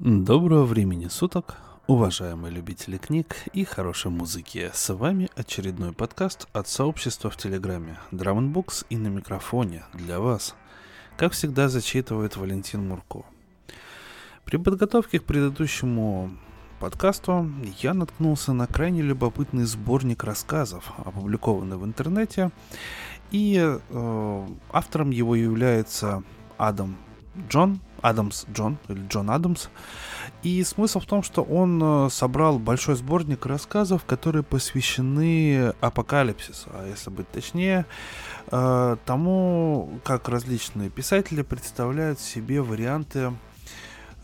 Доброго времени суток, уважаемые любители книг и хорошей музыки. С вами очередной подкаст от сообщества в Телеграме Drum Books и на микрофоне для вас. Как всегда зачитывает Валентин Мурко. При подготовке к предыдущему подкасту я наткнулся на крайне любопытный сборник рассказов, опубликованный в интернете. И э, автором его является Адам Джон, Адамс Джон, или Джон Адамс. И смысл в том, что он э, собрал большой сборник рассказов, которые посвящены апокалипсису, а если быть точнее, э, тому, как различные писатели представляют себе варианты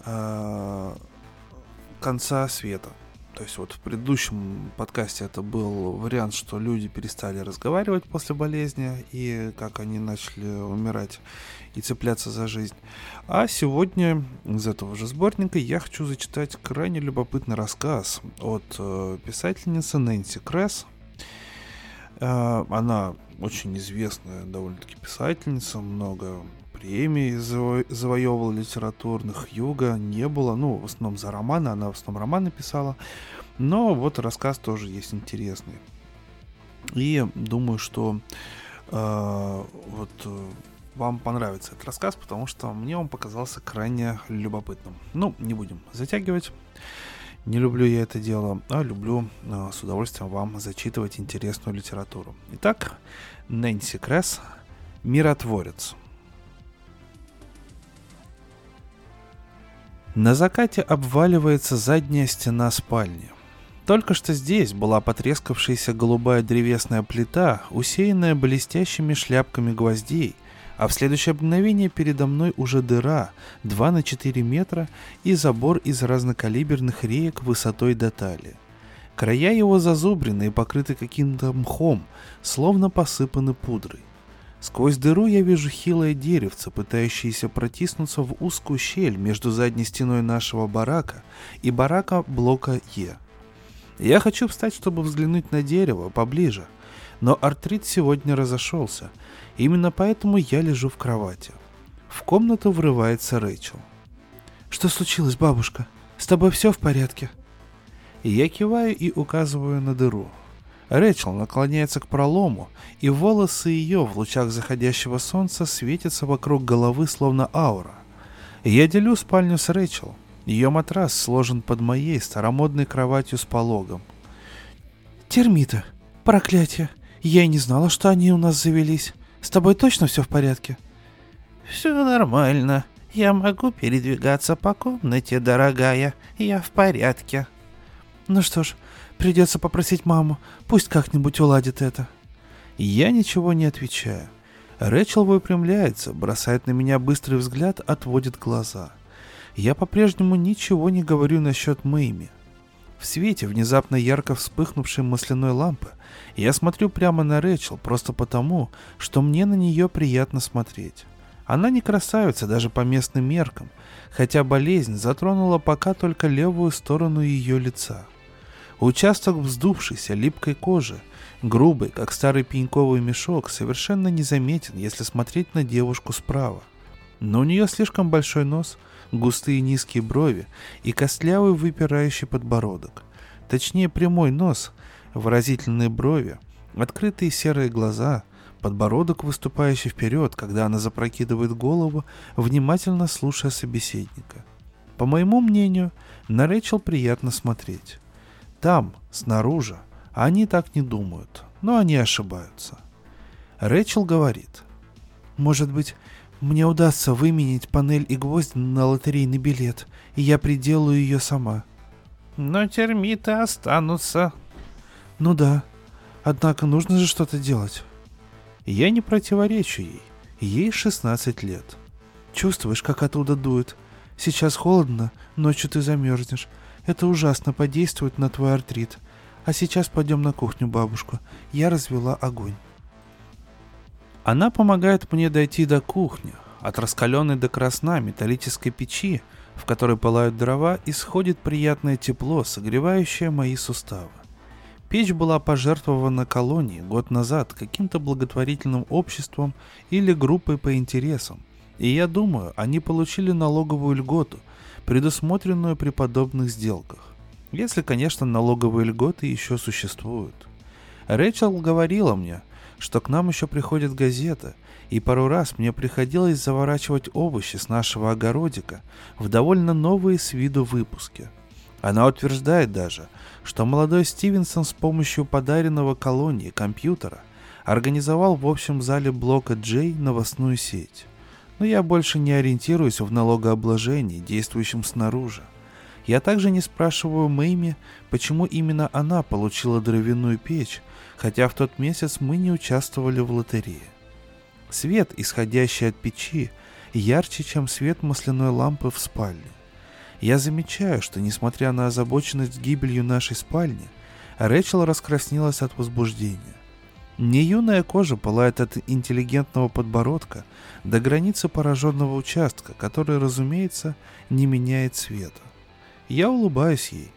э, конца света. То есть вот в предыдущем подкасте это был вариант, что люди перестали разговаривать после болезни и как они начали умирать и цепляться за жизнь. А сегодня из этого же сборника я хочу зачитать крайне любопытный рассказ от э, писательницы Нэнси Кресс. Э, она очень известная довольно-таки писательница, много премий заво- завоевывала литературных, Юга не было, ну, в основном за романы, она в основном романы писала, но вот рассказ тоже есть интересный. И думаю, что э, вот э, вам понравится этот рассказ, потому что мне он показался крайне любопытным. Ну, не будем затягивать. Не люблю я это дело, а люблю э, с удовольствием вам зачитывать интересную литературу. Итак, Нэнси Кресс «Миротворец». На закате обваливается задняя стена спальни. Только что здесь была потрескавшаяся голубая древесная плита, усеянная блестящими шляпками гвоздей, а в следующее мгновение передо мной уже дыра 2 на 4 метра и забор из разнокалиберных реек высотой до талии. Края его зазубрены и покрыты каким-то мхом, словно посыпаны пудрой. Сквозь дыру я вижу хилое деревце, пытающееся протиснуться в узкую щель между задней стеной нашего барака и барака блока Е. Я хочу встать, чтобы взглянуть на дерево поближе, но артрит сегодня разошелся. Именно поэтому я лежу в кровати. В комнату врывается Рэйчел. «Что случилось, бабушка? С тобой все в порядке?» Я киваю и указываю на дыру. Рэчел наклоняется к пролому, и волосы ее в лучах заходящего солнца светятся вокруг головы, словно аура. Я делю спальню с Рэчел. Ее матрас сложен под моей старомодной кроватью с пологом. «Термиты! Проклятие! Я и не знала, что они у нас завелись. С тобой точно все в порядке?» «Все нормально. Я могу передвигаться по комнате, дорогая. Я в порядке». «Ну что ж, Придется попросить маму, пусть как-нибудь уладит это. Я ничего не отвечаю. Рэчел выпрямляется, бросает на меня быстрый взгляд, отводит глаза. Я по-прежнему ничего не говорю насчет Мэйми. В свете внезапно ярко вспыхнувшей масляной лампы я смотрю прямо на Рэчел просто потому, что мне на нее приятно смотреть. Она не красавица даже по местным меркам, хотя болезнь затронула пока только левую сторону ее лица – Участок вздувшейся, липкой кожи, грубый, как старый пеньковый мешок, совершенно незаметен, если смотреть на девушку справа. Но у нее слишком большой нос, густые низкие брови и костлявый выпирающий подбородок. Точнее, прямой нос, выразительные брови, открытые серые глаза, подбородок, выступающий вперед, когда она запрокидывает голову, внимательно слушая собеседника. По моему мнению, на Рэчел приятно смотреть. Там, снаружи, они так не думают, но они ошибаются. Рэчел говорит, «Может быть, мне удастся выменить панель и гвоздь на лотерейный билет, и я приделаю ее сама». «Но термиты останутся». «Ну да, однако нужно же что-то делать». Я не противоречу ей. Ей 16 лет. Чувствуешь, как оттуда дует? Сейчас холодно, ночью ты замерзнешь. Это ужасно подействует на твой артрит. А сейчас пойдем на кухню, бабушка. Я развела огонь. Она помогает мне дойти до кухни. От раскаленной до красна металлической печи, в которой пылают дрова, исходит приятное тепло, согревающее мои суставы. Печь была пожертвована колонии год назад каким-то благотворительным обществом или группой по интересам. И я думаю, они получили налоговую льготу – предусмотренную при подобных сделках. Если, конечно, налоговые льготы еще существуют. Рэйчел говорила мне, что к нам еще приходит газета, и пару раз мне приходилось заворачивать овощи с нашего огородика в довольно новые с виду выпуски. Она утверждает даже, что молодой Стивенсон с помощью подаренного колонии компьютера организовал в общем зале блока Джей новостную сеть. Но я больше не ориентируюсь в налогообложении, действующем снаружи. Я также не спрашиваю Мэйми, почему именно она получила дровяную печь, хотя в тот месяц мы не участвовали в лотерее. Свет, исходящий от печи, ярче, чем свет масляной лампы в спальне. Я замечаю, что, несмотря на озабоченность гибелью нашей спальни, Рэчел раскраснелась от возбуждения. Не юная кожа пылает от интеллигентного подбородка до границы пораженного участка, который, разумеется, не меняет цвета. Я улыбаюсь ей.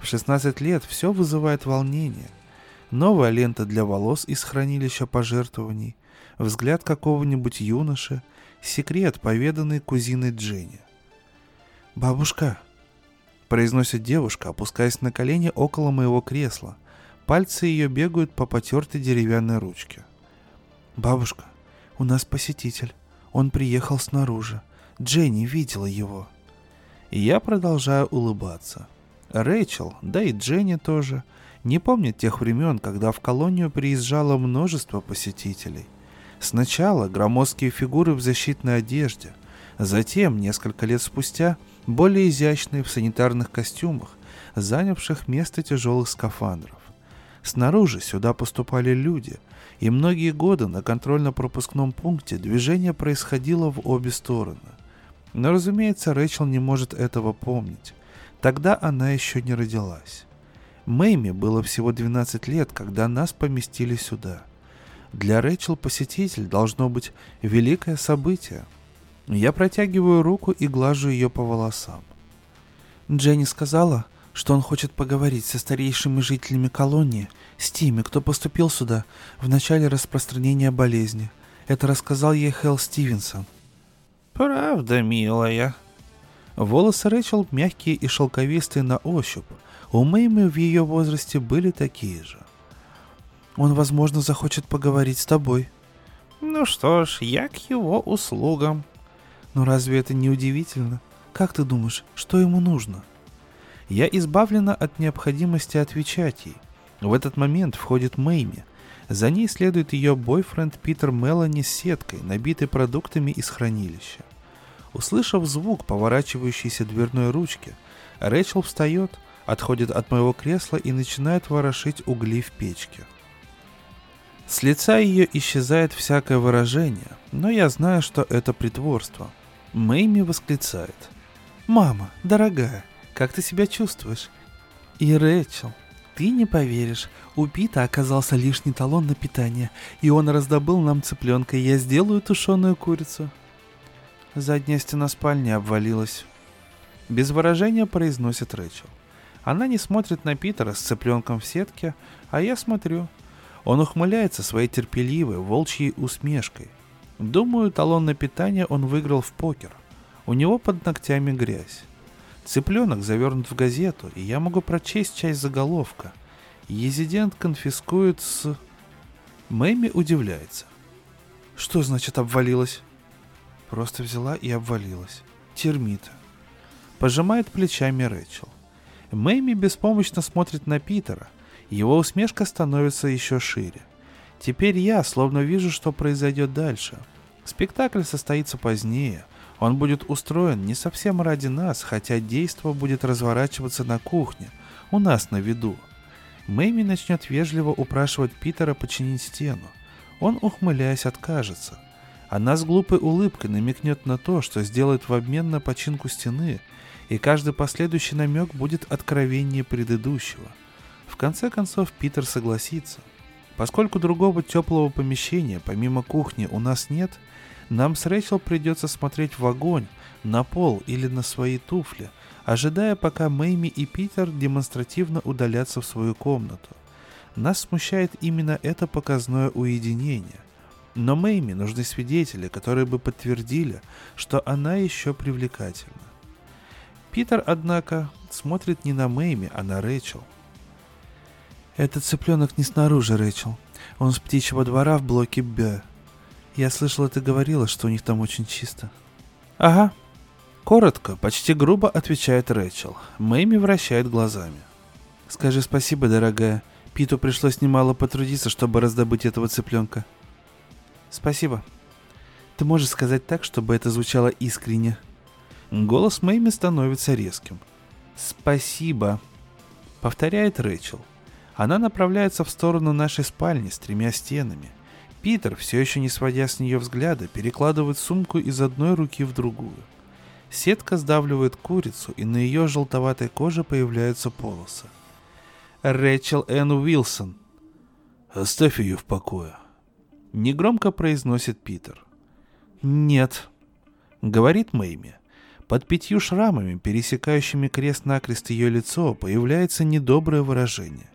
В 16 лет все вызывает волнение. Новая лента для волос из хранилища пожертвований, взгляд какого-нибудь юноши, секрет, поведанный кузиной Дженни. «Бабушка», — произносит девушка, опускаясь на колени около моего кресла. Пальцы ее бегают по потертой деревянной ручке. «Бабушка, у нас посетитель. Он приехал снаружи. Дженни видела его». И я продолжаю улыбаться. Рэйчел, да и Дженни тоже, не помнят тех времен, когда в колонию приезжало множество посетителей. Сначала громоздкие фигуры в защитной одежде, затем, несколько лет спустя, более изящные в санитарных костюмах, занявших место тяжелых скафандров. Снаружи сюда поступали люди, и многие годы на контрольно-пропускном пункте движение происходило в обе стороны. Но, разумеется, Рэйчел не может этого помнить. Тогда она еще не родилась. Мэйми было всего 12 лет, когда нас поместили сюда. Для Рэйчел посетитель должно быть великое событие. Я протягиваю руку и глажу ее по волосам. Дженни сказала, что он хочет поговорить со старейшими жителями колонии, с теми, кто поступил сюда в начале распространения болезни. Это рассказал ей Хелл Стивенсон – «Правда, милая». Волосы Рэчел мягкие и шелковистые на ощупь. У Мэймы в ее возрасте были такие же. «Он, возможно, захочет поговорить с тобой». «Ну что ж, я к его услугам». «Но разве это не удивительно? Как ты думаешь, что ему нужно?» Я избавлена от необходимости отвечать ей. В этот момент входит Мэйми. За ней следует ее бойфренд Питер Мелани с сеткой, набитой продуктами из хранилища. Услышав звук поворачивающейся дверной ручки, Рэчел встает, отходит от моего кресла и начинает ворошить угли в печке. С лица ее исчезает всякое выражение, но я знаю, что это притворство. Мэйми восклицает. «Мама, дорогая, как ты себя чувствуешь?» И Рэчел, ты не поверишь, у Пита оказался лишний талон на питание, и он раздобыл нам цыпленка, и я сделаю тушеную курицу. Задняя стена спальни обвалилась. Без выражения произносит Рэчел. Она не смотрит на Питера с цыпленком в сетке, а я смотрю. Он ухмыляется своей терпеливой, волчьей усмешкой. Думаю, талон на питание он выиграл в покер. У него под ногтями грязь. Цыпленок завернут в газету, и я могу прочесть часть заголовка. Езидент конфискует с... Мэйми удивляется. Что значит обвалилась? Просто взяла и обвалилась. Термита. Пожимает плечами Рэчел. Мэйми беспомощно смотрит на Питера. Его усмешка становится еще шире. Теперь я словно вижу, что произойдет дальше. Спектакль состоится позднее. Он будет устроен не совсем ради нас, хотя действо будет разворачиваться на кухне, у нас на виду. Мэйми начнет вежливо упрашивать Питера починить стену. Он, ухмыляясь, откажется – она с глупой улыбкой намекнет на то, что сделает в обмен на починку стены, и каждый последующий намек будет откровеннее предыдущего. В конце концов Питер согласится. Поскольку другого теплого помещения, помимо кухни, у нас нет, нам с Рэйчел придется смотреть в огонь, на пол или на свои туфли, ожидая, пока Мэйми и Питер демонстративно удалятся в свою комнату. Нас смущает именно это показное уединение. Но Мэйми нужны свидетели, которые бы подтвердили, что она еще привлекательна. Питер, однако, смотрит не на Мэйми, а на Рэйчел. «Этот цыпленок не снаружи, Рэйчел. Он с птичьего двора в блоке Б. Я слышала, ты говорила, что у них там очень чисто». «Ага». Коротко, почти грубо отвечает Рэйчел. Мэйми вращает глазами. «Скажи спасибо, дорогая. Питу пришлось немало потрудиться, чтобы раздобыть этого цыпленка». «Спасибо. Ты можешь сказать так, чтобы это звучало искренне?» Голос Мэйми становится резким. «Спасибо», — повторяет Рэйчел. Она направляется в сторону нашей спальни с тремя стенами. Питер, все еще не сводя с нее взгляда, перекладывает сумку из одной руки в другую. Сетка сдавливает курицу, и на ее желтоватой коже появляются полосы. Рэчел Энн Уилсон. «Оставь ее в покое», — негромко произносит Питер. «Нет», — говорит Мэйми. Под пятью шрамами, пересекающими крест-накрест ее лицо, появляется недоброе выражение.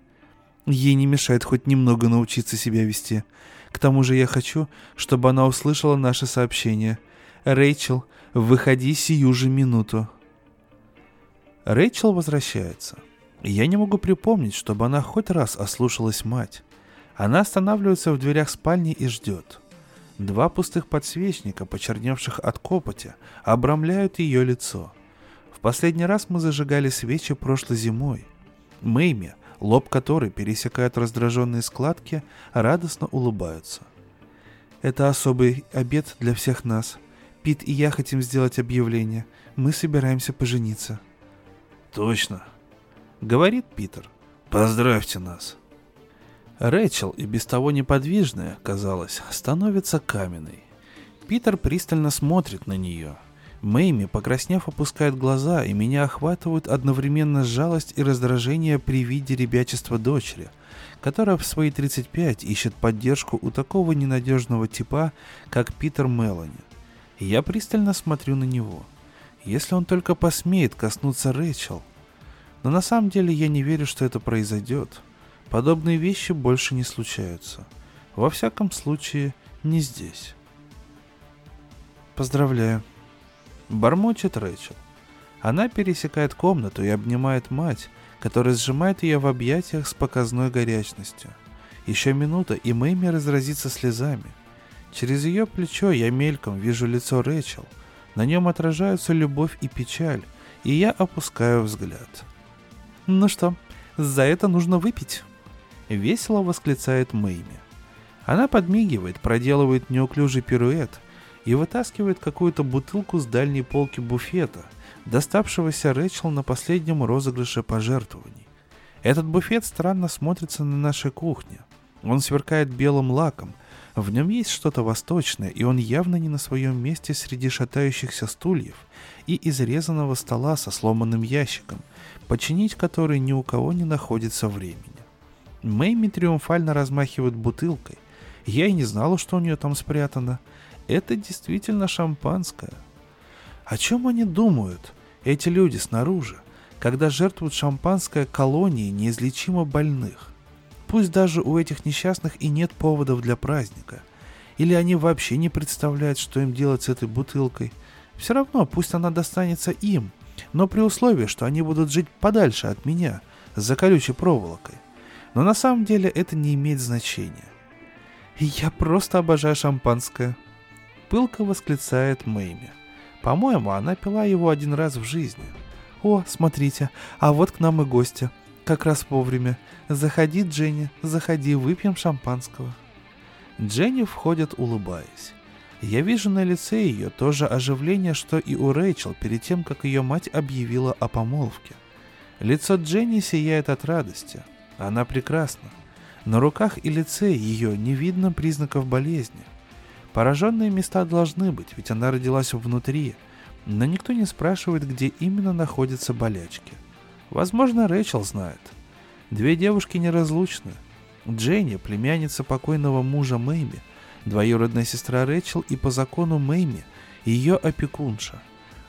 Ей не мешает хоть немного научиться себя вести. К тому же я хочу, чтобы она услышала наше сообщение. «Рэйчел, выходи сию же минуту». Рэйчел возвращается. Я не могу припомнить, чтобы она хоть раз ослушалась мать. Она останавливается в дверях спальни и ждет. Два пустых подсвечника, почерневших от копоти, обрамляют ее лицо. В последний раз мы зажигали свечи прошлой зимой. Мэйми, лоб которой пересекают раздраженные складки, радостно улыбаются. Это особый обед для всех нас. Пит и я хотим сделать объявление. Мы собираемся пожениться. Точно, говорит Питер. Поздравьте нас. Рэчел, и без того неподвижная, казалось, становится каменной. Питер пристально смотрит на нее. Мэйми, покраснев, опускает глаза, и меня охватывают одновременно жалость и раздражение при виде ребячества дочери, которая в свои 35 ищет поддержку у такого ненадежного типа, как Питер Мелани. я пристально смотрю на него. Если он только посмеет коснуться Рэчел. Но на самом деле я не верю, что это произойдет. Подобные вещи больше не случаются. Во всяком случае, не здесь. Поздравляю. Бормочет Рэйчел. Она пересекает комнату и обнимает мать, которая сжимает ее в объятиях с показной горячностью. Еще минута, и Мэйми разразится слезами. Через ее плечо я мельком вижу лицо Рэйчел. На нем отражаются любовь и печаль, и я опускаю взгляд. «Ну что, за это нужно выпить?» — весело восклицает Мэйми. Она подмигивает, проделывает неуклюжий пируэт и вытаскивает какую-то бутылку с дальней полки буфета, доставшегося Рэчел на последнем розыгрыше пожертвований. Этот буфет странно смотрится на нашей кухне. Он сверкает белым лаком, в нем есть что-то восточное, и он явно не на своем месте среди шатающихся стульев и изрезанного стола со сломанным ящиком, починить который ни у кого не находится времени. Мэйми триумфально размахивает бутылкой. Я и не знала, что у нее там спрятано. Это действительно шампанское. О чем они думают, эти люди снаружи, когда жертвуют шампанское колонии неизлечимо больных? Пусть даже у этих несчастных и нет поводов для праздника. Или они вообще не представляют, что им делать с этой бутылкой. Все равно пусть она достанется им, но при условии, что они будут жить подальше от меня, за колючей проволокой. Но на самом деле это не имеет значения. «Я просто обожаю шампанское», — пылко восклицает Мэйми. По-моему, она пила его один раз в жизни. «О, смотрите, а вот к нам и гости. Как раз вовремя. Заходи, Дженни, заходи, выпьем шампанского». Дженни входит, улыбаясь. Я вижу на лице ее то же оживление, что и у Рэйчел перед тем, как ее мать объявила о помолвке. Лицо Дженни сияет от радости — она прекрасна. На руках и лице ее не видно признаков болезни. Пораженные места должны быть, ведь она родилась внутри, но никто не спрашивает, где именно находятся болячки. Возможно, Рэйчел знает. Две девушки неразлучны. Дженни, племянница покойного мужа Мэйми, двоюродная сестра Рэйчел и по закону Мэйми, ее опекунша.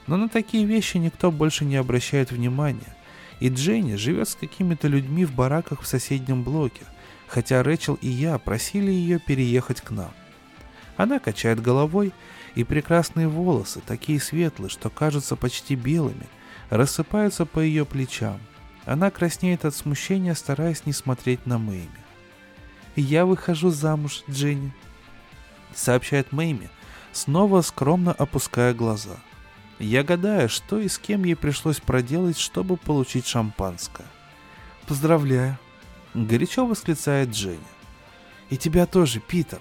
Но на такие вещи никто больше не обращает внимания, и Дженни живет с какими-то людьми в бараках в соседнем блоке, хотя Рэчел и я просили ее переехать к нам. Она качает головой, и прекрасные волосы, такие светлые, что кажутся почти белыми, рассыпаются по ее плечам. Она краснеет от смущения, стараясь не смотреть на Мэйми. «Я выхожу замуж, Дженни», — сообщает Мэйми, снова скромно опуская глаза. Я гадаю, что и с кем ей пришлось проделать, чтобы получить шампанское. «Поздравляю», — горячо восклицает Дженни. «И тебя тоже, Питер».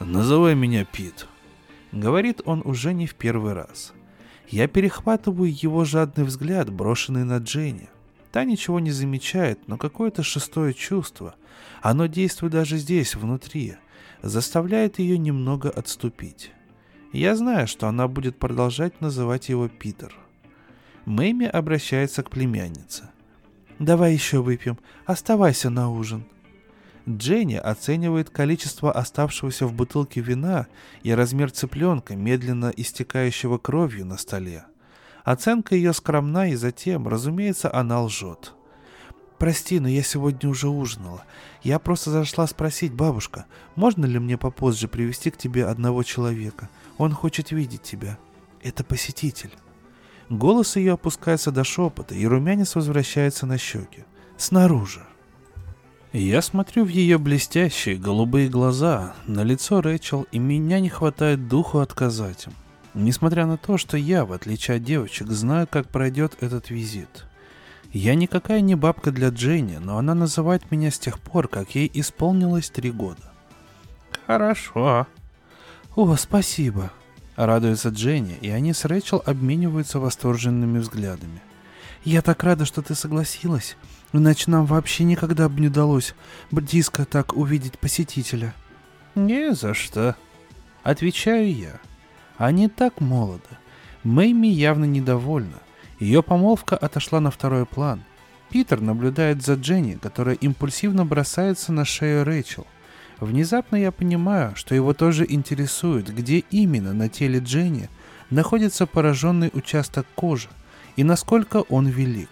«Называй меня Пит», — говорит он уже не в первый раз. Я перехватываю его жадный взгляд, брошенный на Дженни. Та ничего не замечает, но какое-то шестое чувство, оно действует даже здесь, внутри, заставляет ее немного отступить. Я знаю, что она будет продолжать называть его Питер. Мэйми обращается к племяннице. «Давай еще выпьем. Оставайся на ужин». Дженни оценивает количество оставшегося в бутылке вина и размер цыпленка, медленно истекающего кровью на столе. Оценка ее скромна, и затем, разумеется, она лжет. «Прости, но я сегодня уже ужинала. Я просто зашла спросить, бабушка, можно ли мне попозже привести к тебе одного человека? Он хочет видеть тебя. Это посетитель». Голос ее опускается до шепота, и румянец возвращается на щеки. Снаружи. Я смотрю в ее блестящие голубые глаза, на лицо Рэчел, и меня не хватает духу отказать им. Несмотря на то, что я, в отличие от девочек, знаю, как пройдет этот визит. Я никакая не бабка для Дженни, но она называет меня с тех пор, как ей исполнилось три года. Хорошо. О, спасибо. Радуется Дженни, и они с Рэчел обмениваются восторженными взглядами. Я так рада, что ты согласилась. Иначе нам вообще никогда бы не удалось близко так увидеть посетителя. Не за что. Отвечаю я. Они так молоды. Мэйми явно недовольна. Ее помолвка отошла на второй план. Питер наблюдает за Дженни, которая импульсивно бросается на шею Рэйчел. Внезапно я понимаю, что его тоже интересует, где именно на теле Дженни находится пораженный участок кожи и насколько он велик.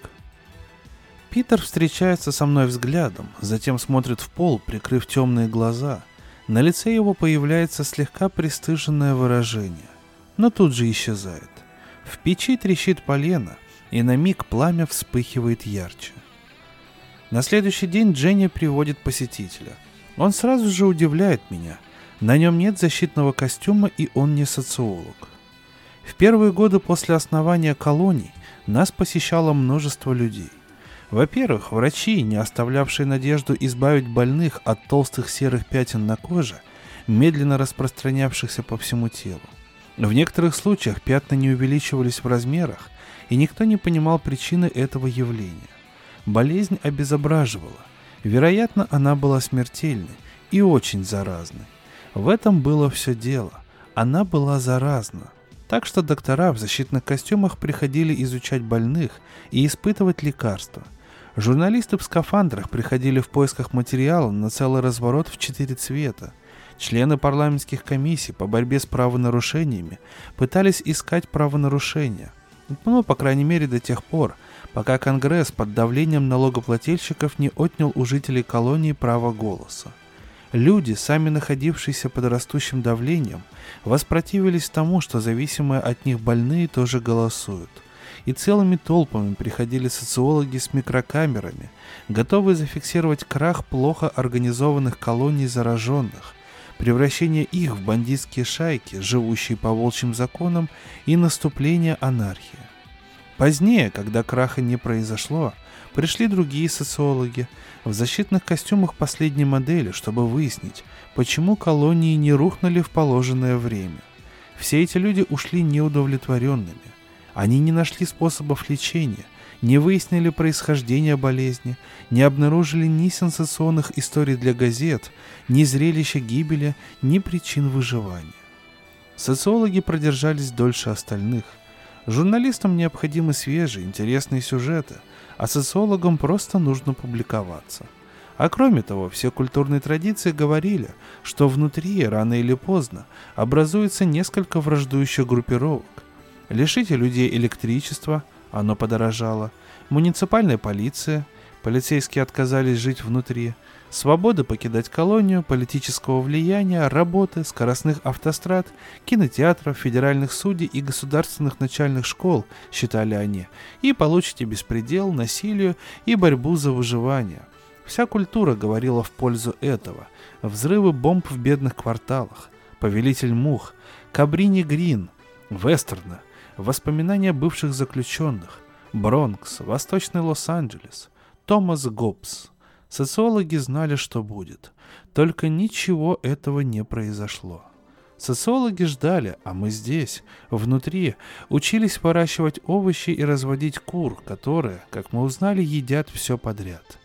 Питер встречается со мной взглядом, затем смотрит в пол, прикрыв темные глаза. На лице его появляется слегка пристыженное выражение, но тут же исчезает. В печи трещит полено, и на миг пламя вспыхивает ярче. На следующий день Дженни приводит посетителя. Он сразу же удивляет меня. На нем нет защитного костюма, и он не социолог. В первые годы после основания колоний нас посещало множество людей. Во-первых, врачи, не оставлявшие надежду избавить больных от толстых серых пятен на коже, медленно распространявшихся по всему телу. В некоторых случаях пятна не увеличивались в размерах, и никто не понимал причины этого явления. Болезнь обезображивала. Вероятно, она была смертельной и очень заразной. В этом было все дело. Она была заразна. Так что доктора в защитных костюмах приходили изучать больных и испытывать лекарства. Журналисты в скафандрах приходили в поисках материала на целый разворот в четыре цвета. Члены парламентских комиссий по борьбе с правонарушениями пытались искать правонарушения. Ну, по крайней мере, до тех пор, пока Конгресс под давлением налогоплательщиков не отнял у жителей колонии право голоса. Люди, сами находившиеся под растущим давлением, воспротивились тому, что зависимые от них больные тоже голосуют. И целыми толпами приходили социологи с микрокамерами, готовые зафиксировать крах плохо организованных колоний зараженных, превращение их в бандитские шайки, живущие по волчьим законам, и наступление анархии. Позднее, когда краха не произошло, пришли другие социологи в защитных костюмах последней модели, чтобы выяснить, почему колонии не рухнули в положенное время. Все эти люди ушли неудовлетворенными. Они не нашли способов лечения, не выяснили происхождение болезни, не обнаружили ни сенсационных историй для газет, ни зрелища гибели, ни причин выживания. Социологи продержались дольше остальных. Журналистам необходимы свежие, интересные сюжеты, а социологам просто нужно публиковаться. А кроме того, все культурные традиции говорили, что внутри, рано или поздно, образуется несколько враждующих группировок. Лишите людей электричества, оно подорожало, муниципальная полиция, полицейские отказались жить внутри, Свободы покидать колонию, политического влияния, работы, скоростных автострад, кинотеатров, федеральных судей и государственных начальных школ, считали они, и получите беспредел, насилие и борьбу за выживание. Вся культура говорила в пользу этого. Взрывы бомб в бедных кварталах, повелитель мух, Кабрини Грин, вестерны, воспоминания бывших заключенных, Бронкс, Восточный Лос-Анджелес, Томас Гоббс – Социологи знали, что будет. Только ничего этого не произошло. Социологи ждали, а мы здесь, внутри, учились выращивать овощи и разводить кур, которые, как мы узнали, едят все подряд.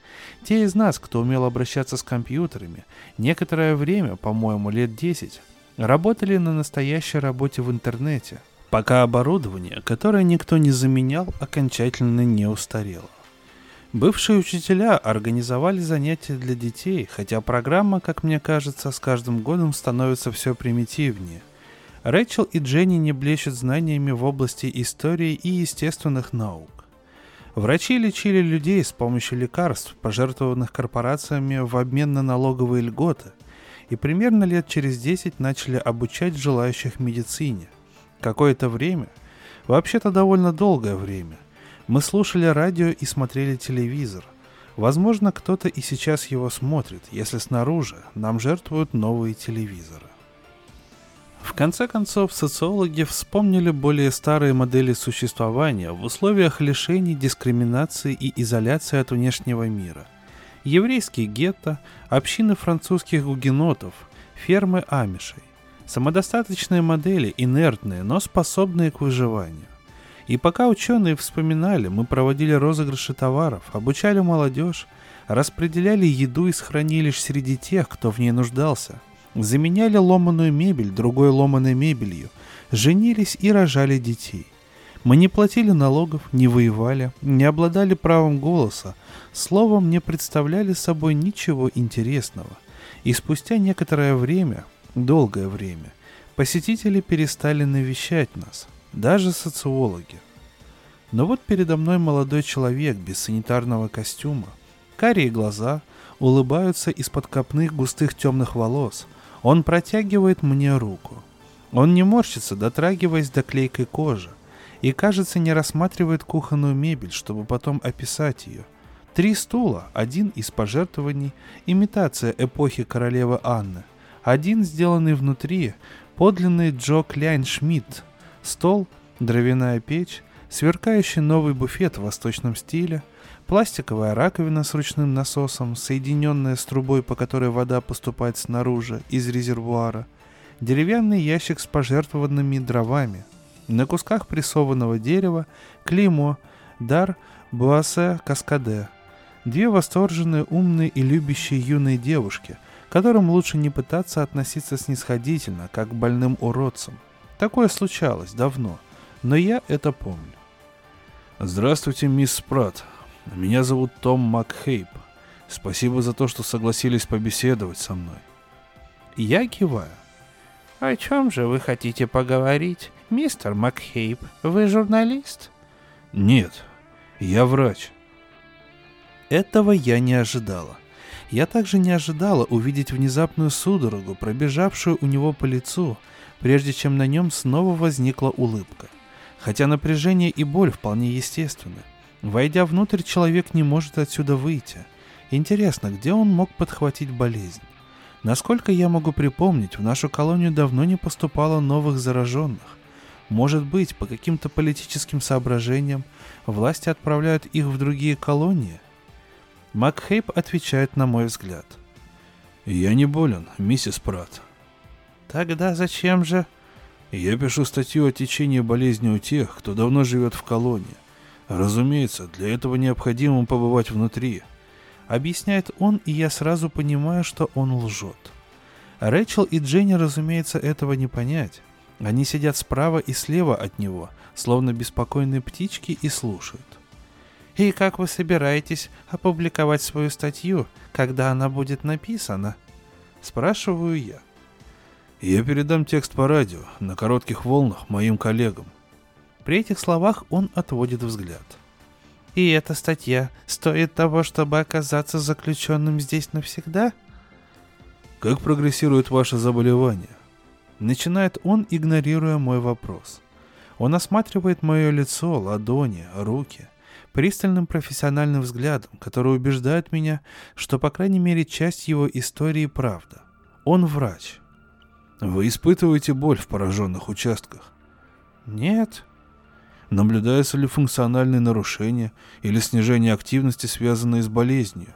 Те из нас, кто умел обращаться с компьютерами, некоторое время, по-моему, лет 10, работали на настоящей работе в интернете, пока оборудование, которое никто не заменял, окончательно не устарело. Бывшие учителя организовали занятия для детей, хотя программа, как мне кажется, с каждым годом становится все примитивнее. Рэйчел и Дженни не блещут знаниями в области истории и естественных наук. Врачи лечили людей с помощью лекарств, пожертвованных корпорациями в обмен на налоговые льготы, и примерно лет через 10 начали обучать желающих медицине. Какое-то время, вообще-то довольно долгое время – мы слушали радио и смотрели телевизор. Возможно, кто-то и сейчас его смотрит, если снаружи нам жертвуют новые телевизоры. В конце концов, социологи вспомнили более старые модели существования в условиях лишений, дискриминации и изоляции от внешнего мира. Еврейские гетто, общины французских гугенотов, фермы амишей. Самодостаточные модели, инертные, но способные к выживанию. И пока ученые вспоминали, мы проводили розыгрыши товаров, обучали молодежь, распределяли еду из хранилищ среди тех, кто в ней нуждался, заменяли ломаную мебель другой ломаной мебелью, женились и рожали детей. Мы не платили налогов, не воевали, не обладали правом голоса, словом, не представляли собой ничего интересного. И спустя некоторое время, долгое время, посетители перестали навещать нас – даже социологи. Но вот передо мной молодой человек без санитарного костюма. Карие глаза улыбаются из-под копных густых темных волос. Он протягивает мне руку. Он не морщится, дотрагиваясь до клейкой кожи. И, кажется, не рассматривает кухонную мебель, чтобы потом описать ее. Три стула, один из пожертвований, имитация эпохи королевы Анны. Один сделанный внутри, подлинный Джо Кляйн Шмидт, Стол, дровяная печь, сверкающий новый буфет в восточном стиле, пластиковая раковина с ручным насосом, соединенная с трубой, по которой вода поступает снаружи, из резервуара, деревянный ящик с пожертвованными дровами, на кусках прессованного дерева клеймо «Дар Буасе Каскаде», две восторженные, умные и любящие юные девушки, которым лучше не пытаться относиться снисходительно, как к больным уродцам – Такое случалось давно, но я это помню. Здравствуйте, мисс Спрат. Меня зовут Том Макхейп. Спасибо за то, что согласились побеседовать со мной. Я киваю. О чем же вы хотите поговорить, мистер Макхейп? Вы журналист? Нет, я врач. Этого я не ожидала. Я также не ожидала увидеть внезапную судорогу, пробежавшую у него по лицу, прежде чем на нем снова возникла улыбка. Хотя напряжение и боль вполне естественны. Войдя внутрь, человек не может отсюда выйти. Интересно, где он мог подхватить болезнь? Насколько я могу припомнить, в нашу колонию давно не поступало новых зараженных. Может быть, по каким-то политическим соображениям власти отправляют их в другие колонии? Макхейп отвечает на мой взгляд. «Я не болен, миссис Пратт. Тогда зачем же? Я пишу статью о течении болезни у тех, кто давно живет в колонии. Разумеется, для этого необходимо побывать внутри. Объясняет он, и я сразу понимаю, что он лжет. Рэчел и Дженни, разумеется, этого не понять. Они сидят справа и слева от него, словно беспокойные птички, и слушают. «И как вы собираетесь опубликовать свою статью, когда она будет написана?» Спрашиваю я. Я передам текст по радио, на коротких волнах, моим коллегам. При этих словах он отводит взгляд. И эта статья стоит того, чтобы оказаться заключенным здесь навсегда? Как прогрессирует ваше заболевание? Начинает он, игнорируя мой вопрос. Он осматривает мое лицо, ладони, руки, пристальным профессиональным взглядом, который убеждает меня, что, по крайней мере, часть его истории правда. Он врач. Вы испытываете боль в пораженных участках? Нет. Наблюдаются ли функциональные нарушения или снижение активности, связанные с болезнью?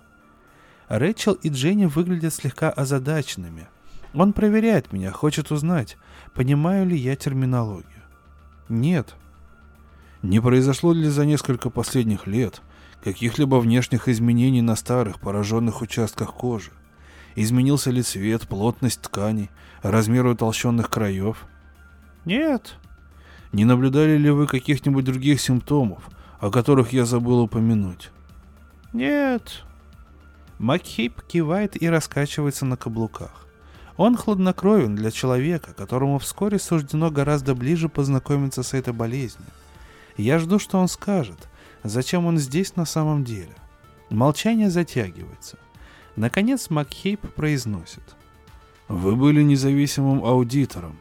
Рэчел и Дженни выглядят слегка озадаченными. Он проверяет меня, хочет узнать, понимаю ли я терминологию. Нет. Не произошло ли за несколько последних лет каких-либо внешних изменений на старых пораженных участках кожи? Изменился ли цвет, плотность тканей, размер утолщенных краев? Нет. Не наблюдали ли вы каких-нибудь других симптомов, о которых я забыл упомянуть? Нет. Макхип кивает и раскачивается на каблуках. Он хладнокровен для человека, которому вскоре суждено гораздо ближе познакомиться с этой болезнью. Я жду, что он скажет, зачем он здесь на самом деле. Молчание затягивается. Наконец Макхейп произносит. «Вы были независимым аудитором».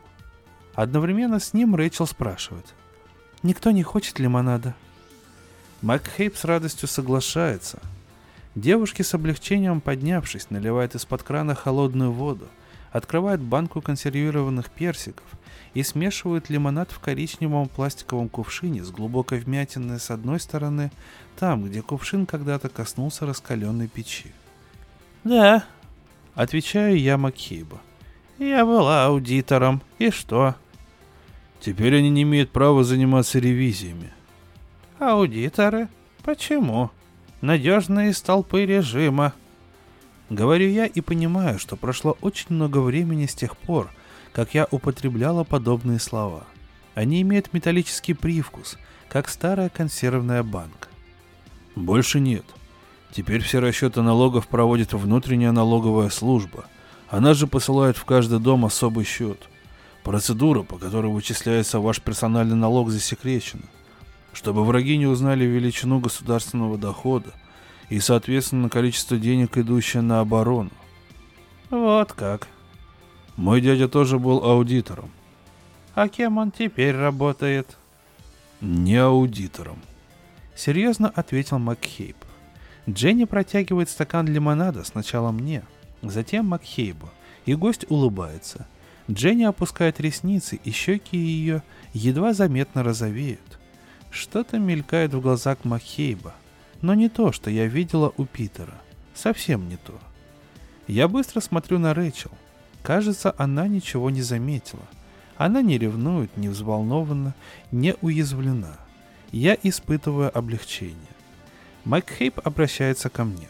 Одновременно с ним Рэйчел спрашивает. «Никто не хочет лимонада?» Макхейп с радостью соглашается. Девушки с облегчением поднявшись, наливают из-под крана холодную воду – открывают банку консервированных персиков и смешивают лимонад в коричневом пластиковом кувшине с глубокой вмятиной с одной стороны, там, где кувшин когда-то коснулся раскаленной печи. «Да», — отвечаю я Макхейбу. «Я была аудитором. И что?» «Теперь они не имеют права заниматься ревизиями». «Аудиторы? Почему?» «Надежные столпы режима», Говорю я и понимаю, что прошло очень много времени с тех пор, как я употребляла подобные слова. Они имеют металлический привкус, как старая консервная банка. Больше нет. Теперь все расчеты налогов проводит внутренняя налоговая служба. Она же посылает в каждый дом особый счет. Процедура, по которой вычисляется ваш персональный налог, засекречена. Чтобы враги не узнали величину государственного дохода, и, соответственно, количество денег, идущее на оборону. Вот как. Мой дядя тоже был аудитором. А кем он теперь работает? Не аудитором. Серьезно ответил Макхейб. Дженни протягивает стакан лимонада сначала мне, затем Макхейбу, и гость улыбается. Дженни опускает ресницы, и щеки ее едва заметно розовеют. Что-то мелькает в глазах Макхейба, но не то, что я видела у Питера. Совсем не то. Я быстро смотрю на Рэйчел. Кажется, она ничего не заметила. Она не ревнует, не взволнована, не уязвлена. Я испытываю облегчение. Майк Хейп обращается ко мне.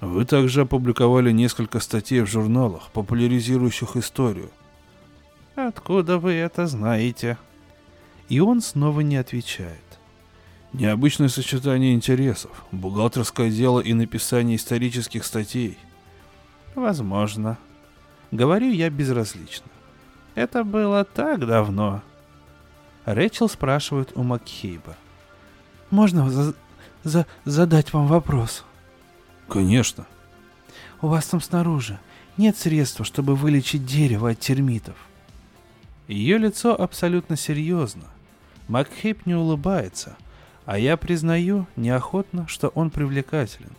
Вы также опубликовали несколько статей в журналах, популяризирующих историю. Откуда вы это знаете? И он снова не отвечает. Необычное сочетание интересов, бухгалтерское дело и написание исторических статей. Возможно. Говорю я безразлично. Это было так давно. Рэчел спрашивает у Макхейба. Можно за за задать вам вопрос? Конечно. У вас там снаружи нет средства, чтобы вылечить дерево от термитов. Ее лицо абсолютно серьезно. Макхейб не улыбается – а я признаю неохотно, что он привлекателен.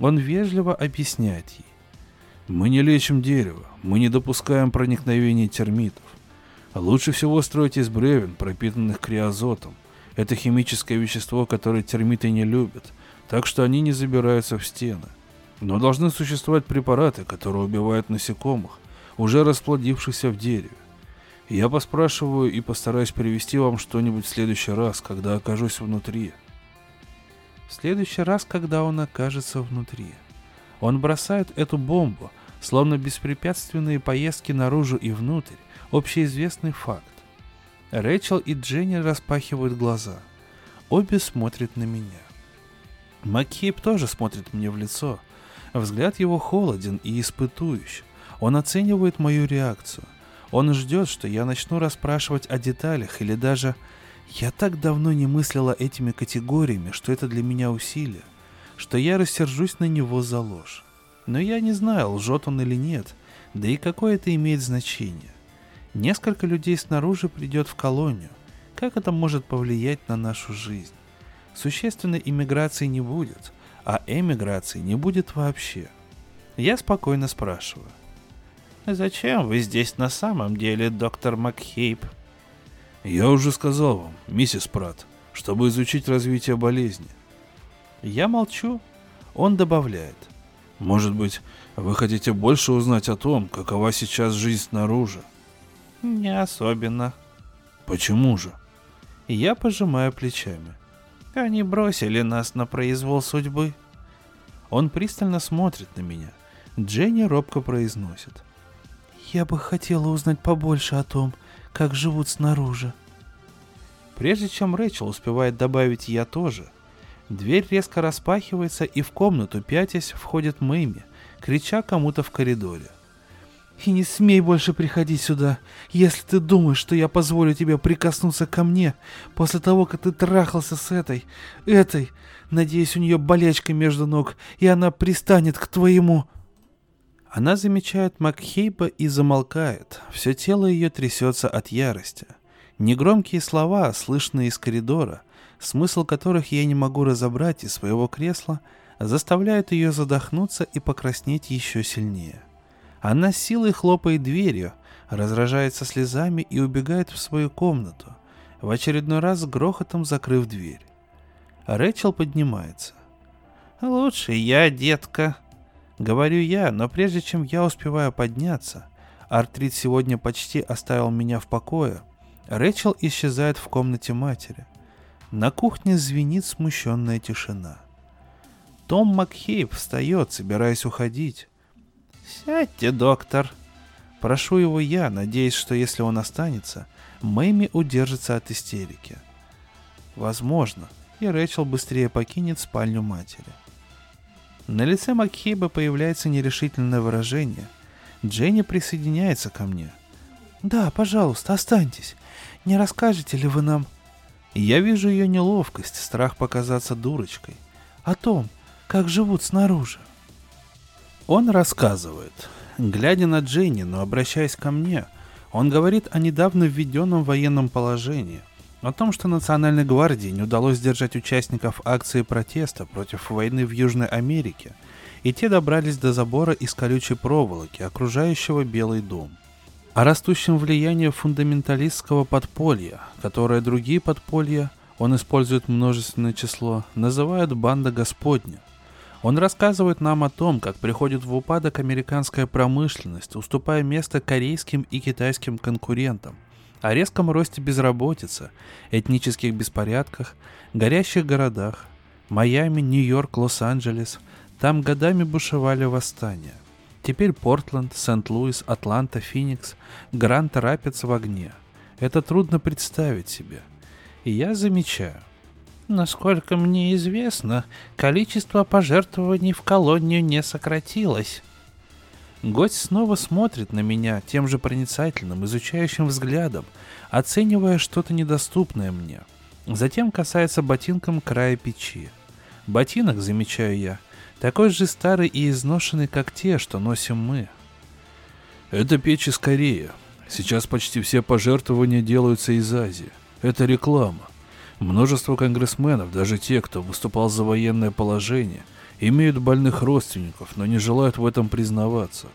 Он вежливо объясняет ей. Мы не лечим дерево, мы не допускаем проникновения термитов. Лучше всего строить из бревен, пропитанных криозотом. Это химическое вещество, которое термиты не любят, так что они не забираются в стены. Но должны существовать препараты, которые убивают насекомых, уже расплодившихся в дереве. Я поспрашиваю и постараюсь привести вам что-нибудь в следующий раз, когда окажусь внутри. В следующий раз, когда он окажется внутри. Он бросает эту бомбу, словно беспрепятственные поездки наружу и внутрь, общеизвестный факт. Рэйчел и Дженни распахивают глаза. Обе смотрят на меня. Маккейб тоже смотрит мне в лицо. Взгляд его холоден и испытующий. Он оценивает мою реакцию – он ждет, что я начну расспрашивать о деталях или даже... Я так давно не мыслила этими категориями, что это для меня усилие, что я рассержусь на него за ложь. Но я не знаю, лжет он или нет, да и какое это имеет значение. Несколько людей снаружи придет в колонию. Как это может повлиять на нашу жизнь? Существенной иммиграции не будет, а эмиграции не будет вообще. Я спокойно спрашиваю. «Зачем вы здесь на самом деле, доктор Макхейп?» «Я уже сказал вам, миссис Пратт, чтобы изучить развитие болезни». Я молчу. Он добавляет. «Может быть, вы хотите больше узнать о том, какова сейчас жизнь снаружи?» «Не особенно». «Почему же?» Я пожимаю плечами. Они бросили нас на произвол судьбы. Он пристально смотрит на меня. Дженни робко произносит. Я бы хотела узнать побольше о том, как живут снаружи. Прежде чем Рэйчел успевает добавить «я тоже», дверь резко распахивается, и в комнату, пятясь, входит Мэйми, крича кому-то в коридоре – и не смей больше приходить сюда, если ты думаешь, что я позволю тебе прикоснуться ко мне после того, как ты трахался с этой, этой. Надеюсь, у нее болячка между ног, и она пристанет к твоему...» Она замечает Макхейба и замолкает. Все тело ее трясется от ярости. Негромкие слова, слышные из коридора, смысл которых я не могу разобрать из своего кресла, заставляют ее задохнуться и покраснеть еще сильнее. Она силой хлопает дверью, разражается слезами и убегает в свою комнату, в очередной раз с грохотом закрыв дверь. Рэчел поднимается. «Лучше я, детка», — говорю я, но прежде чем я успеваю подняться, артрит сегодня почти оставил меня в покое, Рэчел исчезает в комнате матери. На кухне звенит смущенная тишина. Том Макхейп встает, собираясь уходить. «Сядьте, доктор!» Прошу его я, надеясь, что если он останется, Мэйми удержится от истерики. Возможно, и Рэчел быстрее покинет спальню матери. На лице Макхейба появляется нерешительное выражение. Дженни присоединяется ко мне. «Да, пожалуйста, останьтесь. Не расскажете ли вы нам...» Я вижу ее неловкость, страх показаться дурочкой. О том, как живут снаружи. Он рассказывает. Глядя на Дженни, но обращаясь ко мне, он говорит о недавно введенном военном положении, о том, что Национальной гвардии не удалось сдержать участников акции протеста против войны в Южной Америке, и те добрались до забора из колючей проволоки, окружающего Белый дом. О растущем влиянии фундаменталистского подполья, которое другие подполья, он использует множественное число, называют «банда Господня», он рассказывает нам о том, как приходит в упадок американская промышленность, уступая место корейским и китайским конкурентам, о резком росте безработицы, этнических беспорядках, горящих городах, Майами, Нью-Йорк, Лос-Анджелес, там годами бушевали восстания. Теперь Портленд, Сент-Луис, Атланта, Феникс, Грант Рапидс в огне. Это трудно представить себе. И я замечаю, Насколько мне известно, количество пожертвований в колонию не сократилось. Гость снова смотрит на меня тем же проницательным, изучающим взглядом, оценивая что-то недоступное мне. Затем касается ботинком края печи. Ботинок, замечаю я, такой же старый и изношенный, как те, что носим мы. Это печь из Кореи. Сейчас почти все пожертвования делаются из Азии. Это реклама. Множество конгрессменов, даже те, кто выступал за военное положение, имеют больных родственников, но не желают в этом признаваться.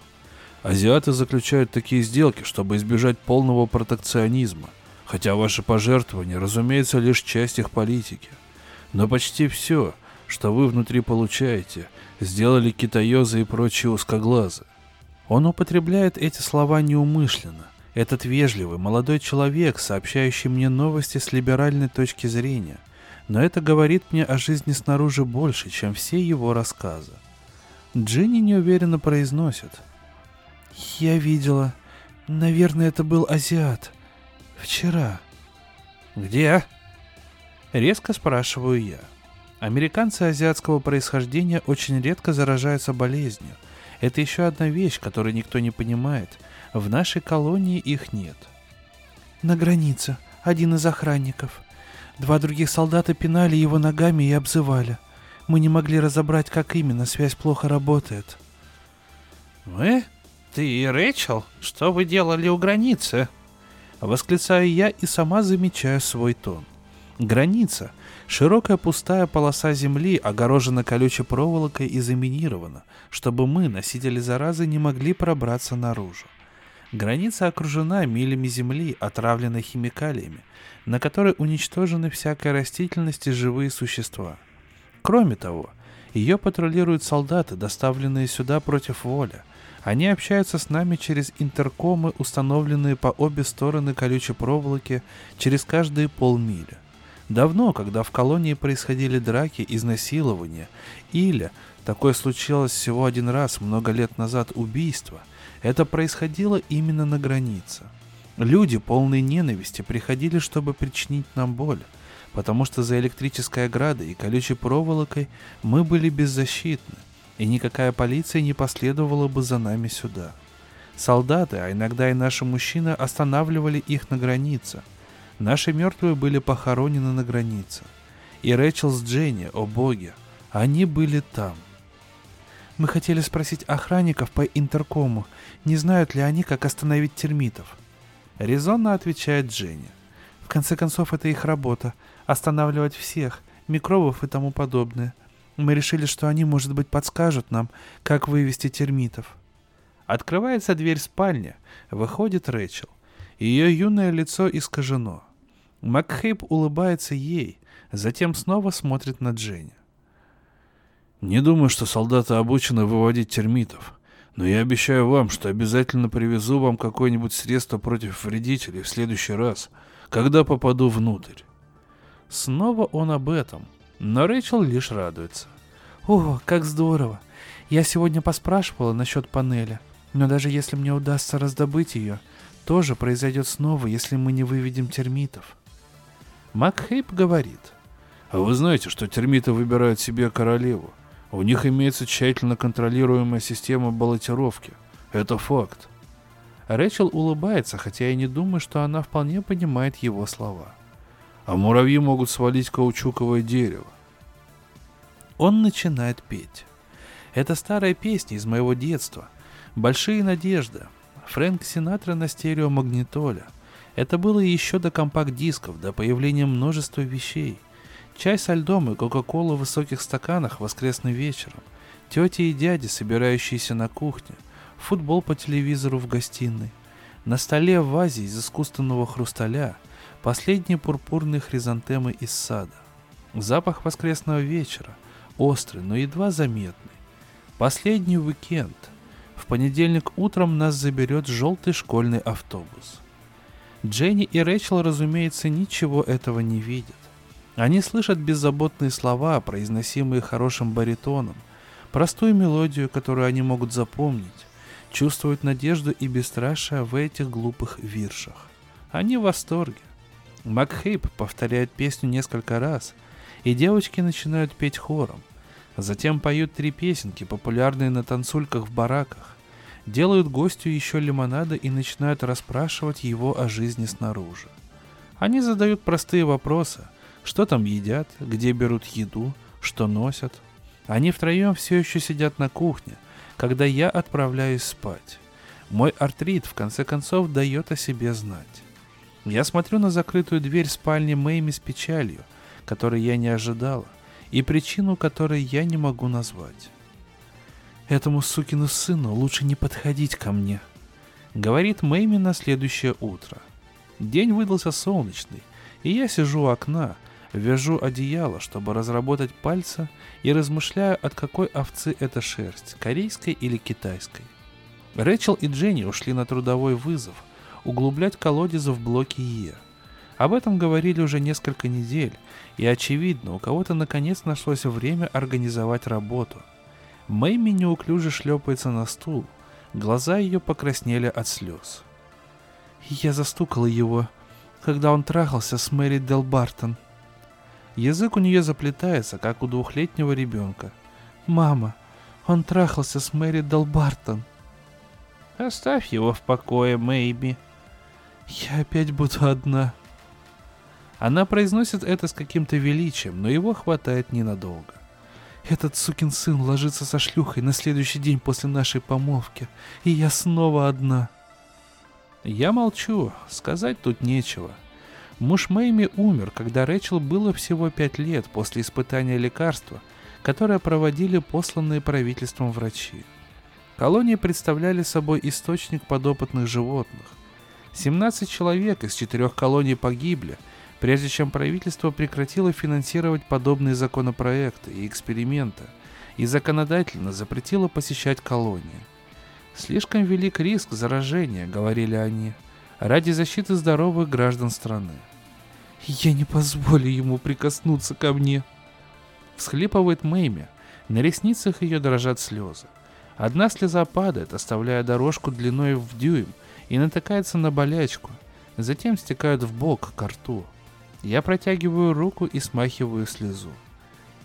Азиаты заключают такие сделки, чтобы избежать полного протекционизма, хотя ваши пожертвования, разумеется, лишь часть их политики. Но почти все, что вы внутри получаете, сделали китаёзы и прочие узкоглазы. Он употребляет эти слова неумышленно, этот вежливый молодой человек, сообщающий мне новости с либеральной точки зрения, но это говорит мне о жизни снаружи больше, чем все его рассказы. Джинни неуверенно произносит. «Я видела. Наверное, это был азиат. Вчера». «Где?» Резко спрашиваю я. Американцы азиатского происхождения очень редко заражаются болезнью. Это еще одна вещь, которую никто не понимает – в нашей колонии их нет. На границе. Один из охранников. Два других солдата пинали его ногами и обзывали. Мы не могли разобрать, как именно связь плохо работает. «Мы? Ты и Рэйчел? Что вы делали у границы?» Восклицаю я и сама замечаю свой тон. Граница — широкая пустая полоса земли, огорожена колючей проволокой и заминирована, чтобы мы, носители заразы, не могли пробраться наружу. Граница окружена милями земли, отравленной химикалиями, на которой уничтожены всякая растительность и живые существа. Кроме того, ее патрулируют солдаты, доставленные сюда против воли. Они общаются с нами через интеркомы, установленные по обе стороны колючей проволоки, через каждые полмили. Давно, когда в колонии происходили драки, изнасилования, или, такое случилось всего один раз много лет назад, убийство, это происходило именно на границе. Люди, полные ненависти, приходили, чтобы причинить нам боль, потому что за электрической оградой и колючей проволокой мы были беззащитны, и никакая полиция не последовала бы за нами сюда. Солдаты, а иногда и наши мужчины останавливали их на границе – Наши мертвые были похоронены на границе. И Рэчел с Дженни, о боге, они были там. Мы хотели спросить охранников по интеркому, не знают ли они, как остановить термитов. Резонно отвечает Дженни. В конце концов, это их работа — останавливать всех, микробов и тому подобное. Мы решили, что они, может быть, подскажут нам, как вывести термитов. Открывается дверь спальни, выходит Рэчел. Ее юное лицо искажено. Макхейп улыбается ей, затем снова смотрит на Дженни. «Не думаю, что солдаты обучены выводить термитов, но я обещаю вам, что обязательно привезу вам какое-нибудь средство против вредителей в следующий раз, когда попаду внутрь». Снова он об этом, но Рэйчел лишь радуется. «О, как здорово! Я сегодня поспрашивала насчет панели, но даже если мне удастся раздобыть ее, тоже произойдет снова, если мы не выведем термитов. Макхейп говорит. А вы знаете, что термиты выбирают себе королеву? У них имеется тщательно контролируемая система баллотировки. Это факт. Рэчел улыбается, хотя я не думаю, что она вполне понимает его слова. А муравьи могут свалить каучуковое дерево. Он начинает петь. Это старая песня из моего детства. «Большие надежды». Фрэнк Синатра на стереомагнитоле – это было еще до компакт-дисков, до появления множества вещей. Чай со льдом и кока-кола в высоких стаканах воскресным вечером. Тети и дяди, собирающиеся на кухне. Футбол по телевизору в гостиной. На столе в вазе из искусственного хрусталя последние пурпурные хризантемы из сада. Запах воскресного вечера, острый, но едва заметный. Последний уикенд. В понедельник утром нас заберет желтый школьный автобус. Дженни и Рэйчел, разумеется, ничего этого не видят. Они слышат беззаботные слова, произносимые хорошим баритоном, простую мелодию, которую они могут запомнить, чувствуют надежду и бесстрашие в этих глупых виршах. Они в восторге. Макхейп повторяет песню несколько раз, и девочки начинают петь хором. Затем поют три песенки, популярные на танцульках в бараках делают гостю еще лимонада и начинают расспрашивать его о жизни снаружи. Они задают простые вопросы. Что там едят, где берут еду, что носят. Они втроем все еще сидят на кухне, когда я отправляюсь спать. Мой артрит в конце концов дает о себе знать. Я смотрю на закрытую дверь спальни Мэйми с печалью, которой я не ожидала, и причину которой я не могу назвать. Этому сукину сыну лучше не подходить ко мне», — говорит Мэйми на следующее утро. День выдался солнечный, и я сижу у окна, вяжу одеяло, чтобы разработать пальцы и размышляю, от какой овцы эта шерсть, корейской или китайской. Рэчел и Дженни ушли на трудовой вызов, углублять колодезы в блоке Е. Об этом говорили уже несколько недель, и очевидно, у кого-то наконец нашлось время организовать работу — Мэйми неуклюже шлепается на стул. Глаза ее покраснели от слез. Я застукала его, когда он трахался с Мэри Дел Бартон. Язык у нее заплетается, как у двухлетнего ребенка. «Мама, он трахался с Мэри Дел Бартон». «Оставь его в покое, Мэйби». «Я опять буду одна». Она произносит это с каким-то величием, но его хватает ненадолго. Этот сукин сын ложится со шлюхой на следующий день после нашей помолвки, и я снова одна. Я молчу, сказать тут нечего. Муж Мэйми умер, когда Рэчел было всего пять лет после испытания лекарства, которое проводили посланные правительством врачи. Колонии представляли собой источник подопытных животных. 17 человек из четырех колоний погибли, прежде чем правительство прекратило финансировать подобные законопроекты и эксперименты и законодательно запретило посещать колонии. Слишком велик риск заражения, говорили они, ради защиты здоровых граждан страны. «Я не позволю ему прикоснуться ко мне!» Всхлипывает Мэйми, на ресницах ее дрожат слезы. Одна слеза падает, оставляя дорожку длиной в дюйм, и натыкается на болячку, затем стекают в бок к рту. Я протягиваю руку и смахиваю слезу.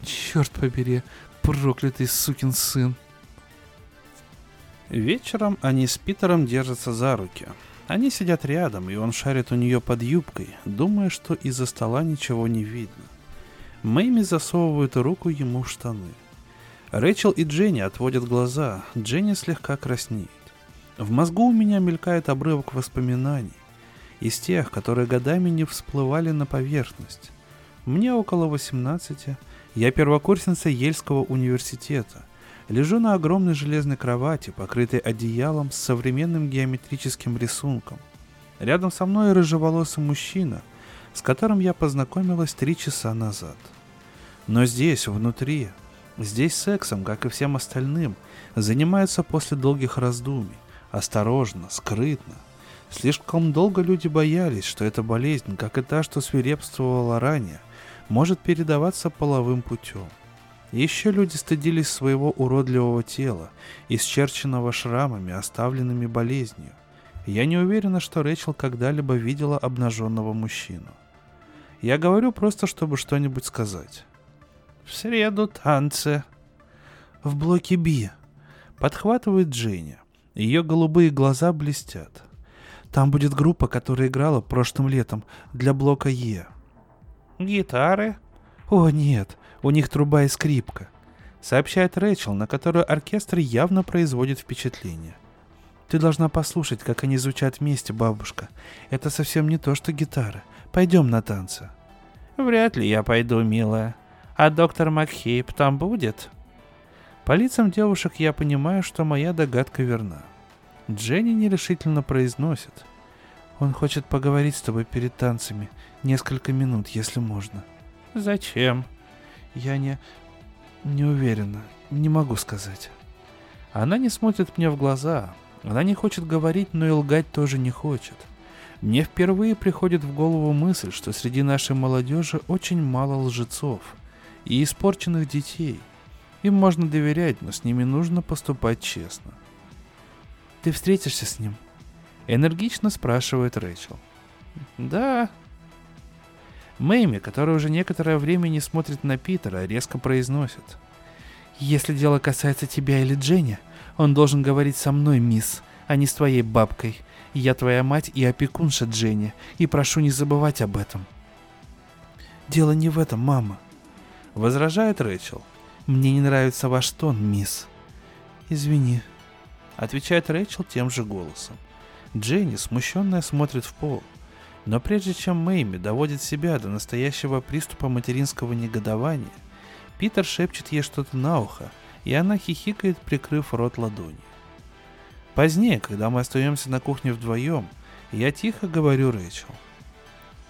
Черт побери, проклятый сукин сын. Вечером они с Питером держатся за руки. Они сидят рядом, и он шарит у нее под юбкой, думая, что из-за стола ничего не видно. Мэйми засовывает руку ему в штаны. Рэйчел и Дженни отводят глаза, Дженни слегка краснеет. В мозгу у меня мелькает обрывок воспоминаний из тех, которые годами не всплывали на поверхность. Мне около 18, я первокурсница Ельского университета. Лежу на огромной железной кровати, покрытой одеялом с современным геометрическим рисунком. Рядом со мной рыжеволосый мужчина, с которым я познакомилась три часа назад. Но здесь, внутри, здесь сексом, как и всем остальным, занимаются после долгих раздумий, осторожно, скрытно – Слишком долго люди боялись, что эта болезнь, как и та, что свирепствовала ранее, может передаваться половым путем. Еще люди стыдились своего уродливого тела, исчерченного шрамами, оставленными болезнью. Я не уверена, что Рэчел когда-либо видела обнаженного мужчину. Я говорю просто, чтобы что-нибудь сказать. В среду танцы. В блоке Би. Подхватывает Дженни. Ее голубые глаза блестят. Там будет группа, которая играла прошлым летом для блока Е. Гитары? О, нет, у них труба и скрипка. Сообщает Рэчел, на которую оркестр явно производит впечатление. Ты должна послушать, как они звучат вместе, бабушка. Это совсем не то, что гитара. Пойдем на танцы. Вряд ли я пойду, милая. А доктор Макхейп там будет? По лицам девушек я понимаю, что моя догадка верна. Дженни нерешительно произносит. Он хочет поговорить с тобой перед танцами. Несколько минут, если можно. Зачем? Я не... не уверена. Не могу сказать. Она не смотрит мне в глаза. Она не хочет говорить, но и лгать тоже не хочет. Мне впервые приходит в голову мысль, что среди нашей молодежи очень мало лжецов и испорченных детей. Им можно доверять, но с ними нужно поступать честно. Ты встретишься с ним? Энергично спрашивает Рэйчел. Да. Мэйми, которая уже некоторое время не смотрит на Питера, резко произносит. Если дело касается тебя или Дженни, он должен говорить со мной, мисс, а не с твоей бабкой. Я твоя мать и опекунша Дженни, и прошу не забывать об этом. Дело не в этом, мама. Возражает Рэйчел. Мне не нравится ваш тон, мисс. Извини, Отвечает Рэйчел тем же голосом. Дженни, смущенная, смотрит в пол. Но прежде чем Мэйми доводит себя до настоящего приступа материнского негодования, Питер шепчет ей что-то на ухо, и она хихикает, прикрыв рот ладонью. Позднее, когда мы остаемся на кухне вдвоем, я тихо говорю Рэйчел.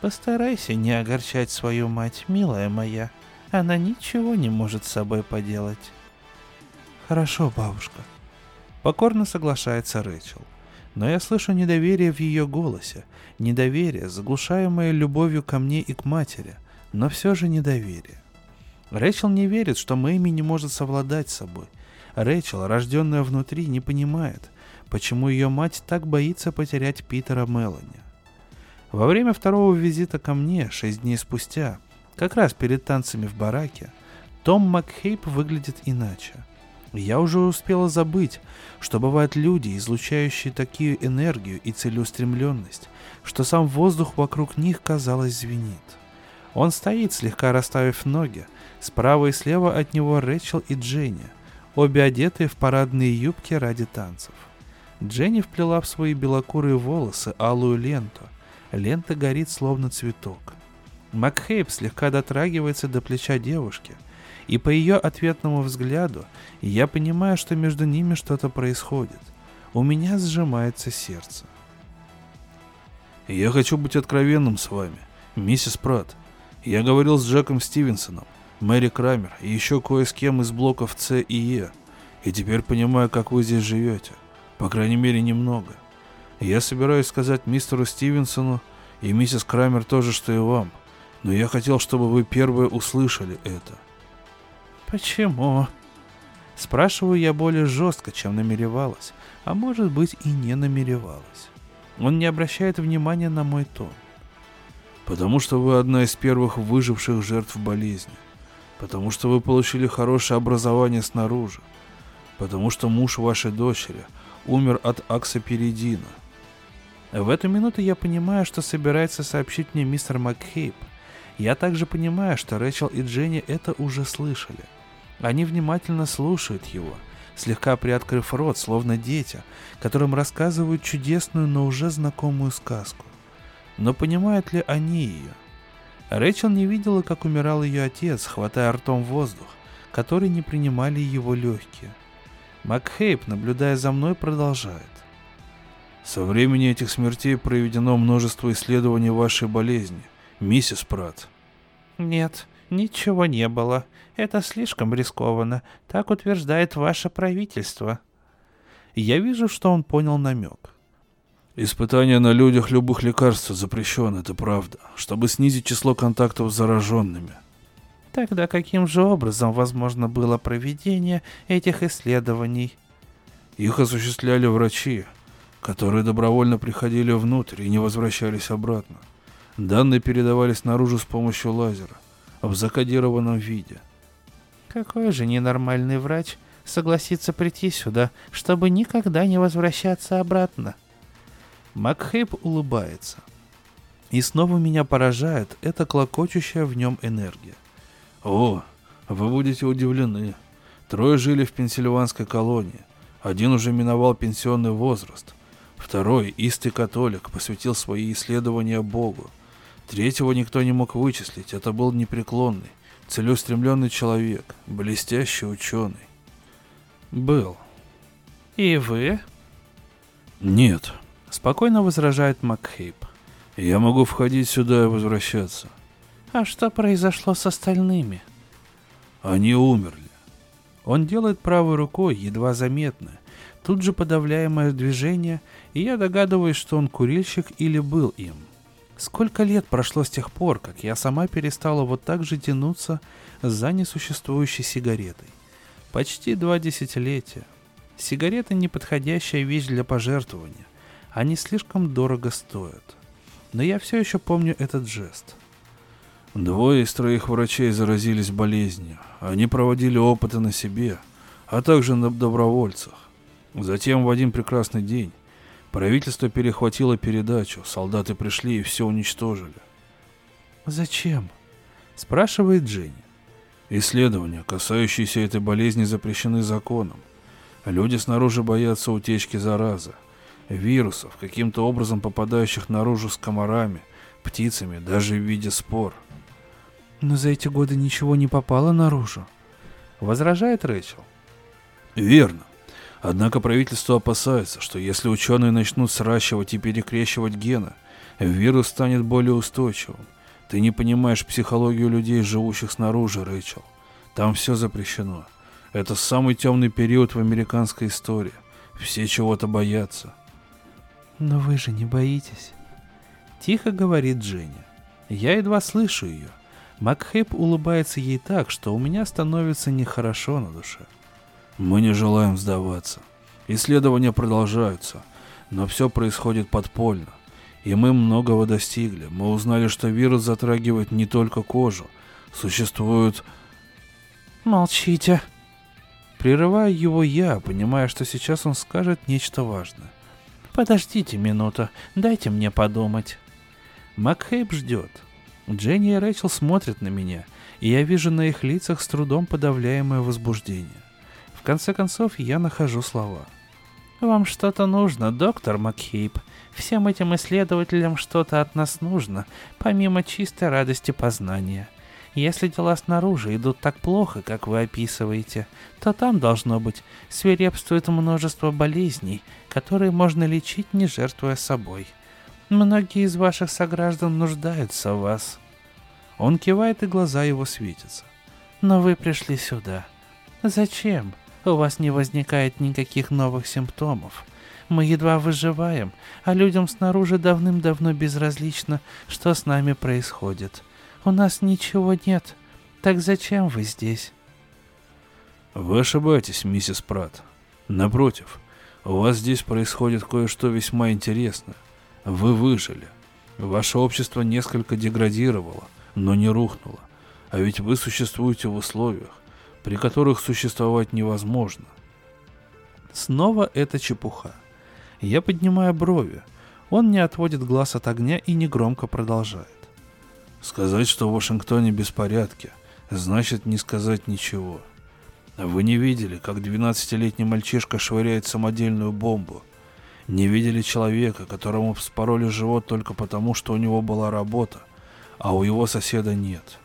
«Постарайся не огорчать свою мать, милая моя. Она ничего не может с собой поделать». «Хорошо, бабушка», Покорно соглашается Рэчел. Но я слышу недоверие в ее голосе. Недоверие, заглушаемое любовью ко мне и к матери. Но все же недоверие. Рэчел не верит, что Мэйми не может совладать с собой. Рэчел, рожденная внутри, не понимает, почему ее мать так боится потерять Питера Мелани. Во время второго визита ко мне, шесть дней спустя, как раз перед танцами в бараке, Том Макхейп выглядит иначе – я уже успела забыть, что бывают люди, излучающие такую энергию и целеустремленность, что сам воздух вокруг них, казалось, звенит. Он стоит, слегка расставив ноги. Справа и слева от него Рэчел и Дженни, обе одетые в парадные юбки ради танцев. Дженни вплела в свои белокурые волосы алую ленту. Лента горит словно цветок. Макхейп слегка дотрагивается до плеча девушки, и по ее ответному взгляду я понимаю, что между ними что-то происходит. У меня сжимается сердце. «Я хочу быть откровенным с вами, миссис Пратт. Я говорил с Джеком Стивенсоном, Мэри Крамер и еще кое с кем из блоков С и Е, и теперь понимаю, как вы здесь живете. По крайней мере, немного. Я собираюсь сказать мистеру Стивенсону и миссис Крамер тоже, что и вам, но я хотел, чтобы вы первые услышали это. Почему? Спрашиваю я более жестко, чем намеревалась, а может быть и не намеревалась. Он не обращает внимания на мой тон. Потому что вы одна из первых выживших жертв болезни. Потому что вы получили хорошее образование снаружи. Потому что муж вашей дочери умер от аксоперидина. В эту минуту я понимаю, что собирается сообщить мне мистер Макхейп. Я также понимаю, что Рэчел и Дженни это уже слышали. Они внимательно слушают его, слегка приоткрыв рот, словно дети, которым рассказывают чудесную, но уже знакомую сказку. Но понимают ли они ее? Рэйчел не видела, как умирал ее отец, хватая ртом воздух, который не принимали его легкие. Макхейп, наблюдая за мной, продолжает. Со времени этих смертей проведено множество исследований вашей болезни, миссис Пратт. Нет, ничего не было. Это слишком рискованно. Так утверждает ваше правительство. Я вижу, что он понял намек. Испытание на людях любых лекарств запрещено, это правда, чтобы снизить число контактов с зараженными. Тогда каким же образом возможно было проведение этих исследований? Их осуществляли врачи, которые добровольно приходили внутрь и не возвращались обратно. Данные передавались наружу с помощью лазера, в закодированном виде. Какой же ненормальный врач согласится прийти сюда, чтобы никогда не возвращаться обратно? Макхейп улыбается. И снова меня поражает эта клокочущая в нем энергия. О, вы будете удивлены. Трое жили в пенсильванской колонии. Один уже миновал пенсионный возраст. Второй, истый католик, посвятил свои исследования Богу. Третьего никто не мог вычислить. Это был непреклонный, целеустремленный человек, блестящий ученый. Был. И вы? Нет, Спокойно возражает Макхейп. Я могу входить сюда и возвращаться. А что произошло с остальными? Они умерли. Он делает правой рукой, едва заметно. Тут же подавляемое движение, и я догадываюсь, что он курильщик или был им. Сколько лет прошло с тех пор, как я сама перестала вот так же тянуться за несуществующей сигаретой? Почти два десятилетия. Сигарета неподходящая вещь для пожертвования. Они слишком дорого стоят. Но я все еще помню этот жест. Двое из троих врачей заразились болезнью. Они проводили опыты на себе, а также на добровольцах. Затем в один прекрасный день правительство перехватило передачу, солдаты пришли и все уничтожили. «Зачем?» – спрашивает Дженни. Исследования, касающиеся этой болезни, запрещены законом. Люди снаружи боятся утечки заразы вирусов, каким-то образом попадающих наружу с комарами, птицами, даже в виде спор. Но за эти годы ничего не попало наружу. Возражает Рэйчел. Верно. Однако правительство опасается, что если ученые начнут сращивать и перекрещивать гены, вирус станет более устойчивым. Ты не понимаешь психологию людей, живущих снаружи, Рэйчел. Там все запрещено. Это самый темный период в американской истории. Все чего-то боятся. «Но вы же не боитесь?» Тихо говорит Дженни. Я едва слышу ее. Макхейп улыбается ей так, что у меня становится нехорошо на душе. Мы не желаем сдаваться. Исследования продолжаются, но все происходит подпольно. И мы многого достигли. Мы узнали, что вирус затрагивает не только кожу. Существуют... Молчите. Прерываю его я, понимая, что сейчас он скажет нечто важное. Подождите минуту, дайте мне подумать. Макхейп ждет. Дженни и Рэйчел смотрят на меня, и я вижу на их лицах с трудом подавляемое возбуждение. В конце концов, я нахожу слова. «Вам что-то нужно, доктор Макхейп. Всем этим исследователям что-то от нас нужно, помимо чистой радости познания. Если дела снаружи идут так плохо, как вы описываете, то там, должно быть, свирепствует множество болезней, которые можно лечить, не жертвуя собой. Многие из ваших сограждан нуждаются в вас. Он кивает, и глаза его светятся. Но вы пришли сюда. Зачем? У вас не возникает никаких новых симптомов. Мы едва выживаем, а людям снаружи давным-давно безразлично, что с нами происходит. У нас ничего нет. Так зачем вы здесь? Вы ошибаетесь, миссис Пратт. Напротив, у вас здесь происходит кое-что весьма интересное. Вы выжили. Ваше общество несколько деградировало, но не рухнуло. А ведь вы существуете в условиях, при которых существовать невозможно. Снова это чепуха. Я поднимаю брови. Он не отводит глаз от огня и негромко продолжает. Сказать, что в Вашингтоне беспорядки, значит не сказать ничего. Вы не видели, как 12-летний мальчишка швыряет самодельную бомбу – не видели человека, которому вспороли живот только потому, что у него была работа, а у его соседа нет.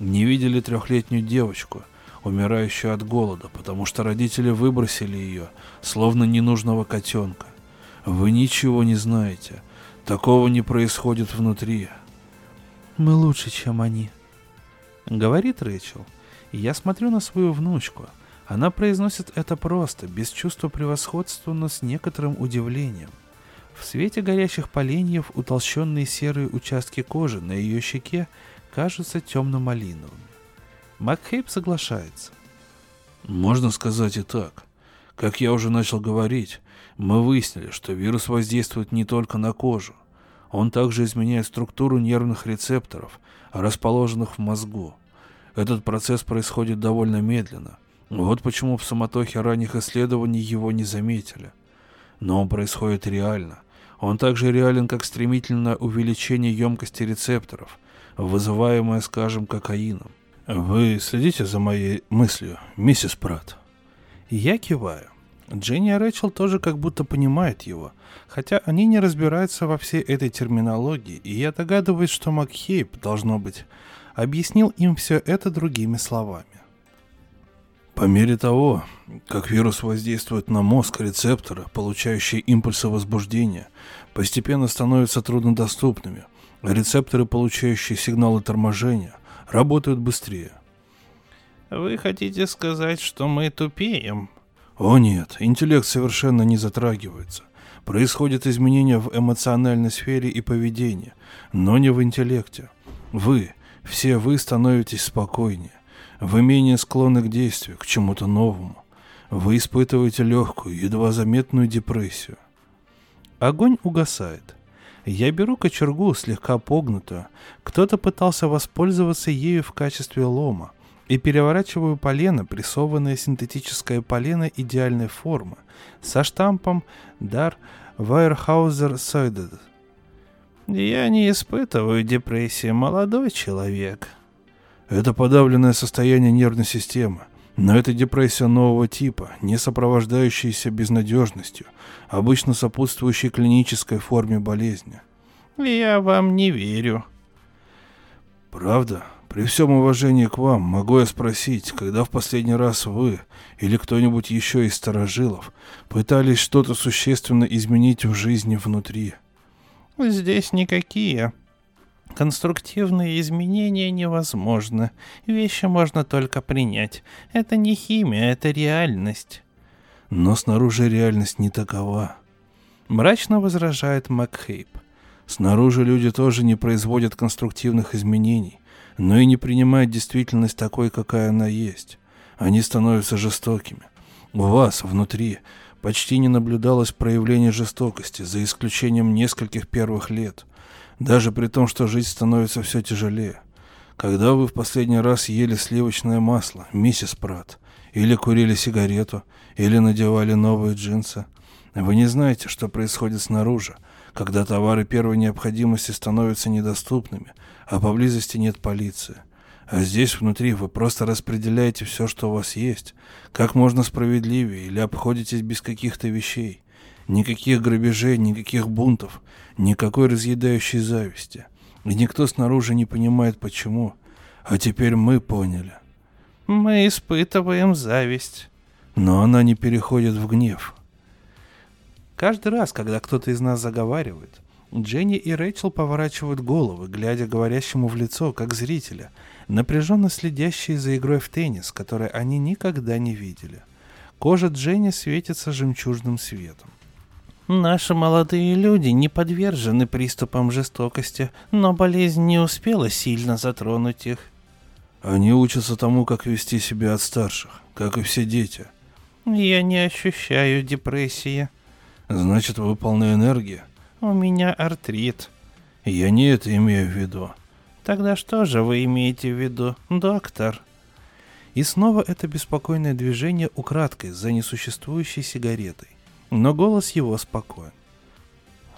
Не видели трехлетнюю девочку, умирающую от голода, потому что родители выбросили ее, словно ненужного котенка. Вы ничего не знаете. Такого не происходит внутри. Мы лучше, чем они. Говорит Рэйчел. Я смотрю на свою внучку — она произносит это просто, без чувства превосходства, но с некоторым удивлением. В свете горящих поленьев утолщенные серые участки кожи на ее щеке кажутся темно-малиновыми. Макхейп соглашается. Можно сказать и так. Как я уже начал говорить, мы выяснили, что вирус воздействует не только на кожу. Он также изменяет структуру нервных рецепторов, расположенных в мозгу. Этот процесс происходит довольно медленно, вот почему в суматохе ранних исследований его не заметили. Но он происходит реально. Он также реален, как стремительное увеличение емкости рецепторов, вызываемое, скажем, кокаином. Вы следите за моей мыслью, миссис Пратт? Я киваю. Дженни и Рэчел тоже как будто понимают его, хотя они не разбираются во всей этой терминологии, и я догадываюсь, что Макхейп, должно быть, объяснил им все это другими словами. По мере того, как вирус воздействует на мозг, рецепторы, получающие импульсы возбуждения, постепенно становятся труднодоступными, рецепторы, получающие сигналы торможения, работают быстрее. Вы хотите сказать, что мы тупеем? О нет, интеллект совершенно не затрагивается. Происходят изменения в эмоциональной сфере и поведении, но не в интеллекте. Вы, все вы становитесь спокойнее. Вы менее склонны к действию, к чему-то новому. Вы испытываете легкую, едва заметную депрессию. Огонь угасает. Я беру кочергу, слегка погнутую. Кто-то пытался воспользоваться ею в качестве лома. И переворачиваю полено, прессованное синтетическое полено идеальной формы, со штампом «Дар Вайерхаузер Сойдед». «Я не испытываю депрессии, молодой человек», это подавленное состояние нервной системы. Но это депрессия нового типа, не сопровождающаяся безнадежностью, обычно сопутствующей клинической форме болезни. Я вам не верю. Правда? При всем уважении к вам, могу я спросить, когда в последний раз вы или кто-нибудь еще из старожилов пытались что-то существенно изменить в жизни внутри? Здесь никакие. Конструктивные изменения невозможны. Вещи можно только принять. Это не химия, это реальность. Но снаружи реальность не такова. Мрачно возражает Макхейп. Снаружи люди тоже не производят конструктивных изменений, но и не принимают действительность такой, какая она есть. Они становятся жестокими. У вас, внутри, почти не наблюдалось проявления жестокости, за исключением нескольких первых лет – даже при том, что жизнь становится все тяжелее. Когда вы в последний раз ели сливочное масло, миссис Пратт, или курили сигарету, или надевали новые джинсы, вы не знаете, что происходит снаружи, когда товары первой необходимости становятся недоступными, а поблизости нет полиции. А здесь внутри вы просто распределяете все, что у вас есть, как можно справедливее, или обходитесь без каких-то вещей. Никаких грабежей, никаких бунтов, никакой разъедающей зависти. И никто снаружи не понимает, почему. А теперь мы поняли. Мы испытываем зависть. Но она не переходит в гнев. Каждый раз, когда кто-то из нас заговаривает, Дженни и Рэйчел поворачивают головы, глядя говорящему в лицо, как зрителя, напряженно следящие за игрой в теннис, которой они никогда не видели. Кожа Дженни светится жемчужным светом. Наши молодые люди не подвержены приступам жестокости, но болезнь не успела сильно затронуть их. Они учатся тому, как вести себя от старших, как и все дети. Я не ощущаю депрессии. Значит, вы полны энергии? У меня артрит. Я не это имею в виду. Тогда что же вы имеете в виду, доктор? И снова это беспокойное движение украдкой за несуществующей сигаретой. Но голос его спокоен.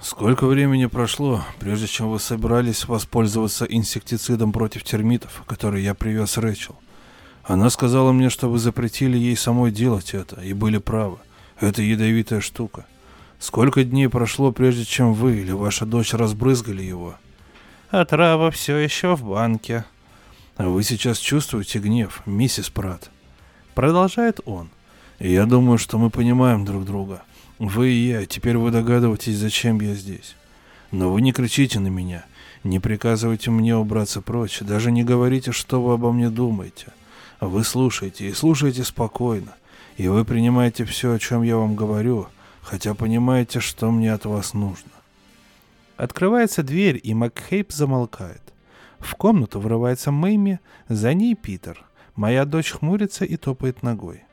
Сколько времени прошло, прежде чем вы собирались воспользоваться инсектицидом против термитов, который я привез Рэчел? Она сказала мне, что вы запретили ей самой делать это, и были правы. Это ядовитая штука. Сколько дней прошло, прежде чем вы или ваша дочь разбрызгали его? Отрава все еще в банке. А вы сейчас чувствуете гнев, миссис Прат? Продолжает он. И я думаю, что мы понимаем друг друга. Вы и я, теперь вы догадываетесь, зачем я здесь. Но вы не кричите на меня, не приказывайте мне убраться прочь, даже не говорите, что вы обо мне думаете. Вы слушаете и слушаете спокойно, и вы принимаете все, о чем я вам говорю, хотя понимаете, что мне от вас нужно. Открывается дверь, и Макхейп замолкает. В комнату врывается Мэйми, за ней Питер. Моя дочь хмурится и топает ногой.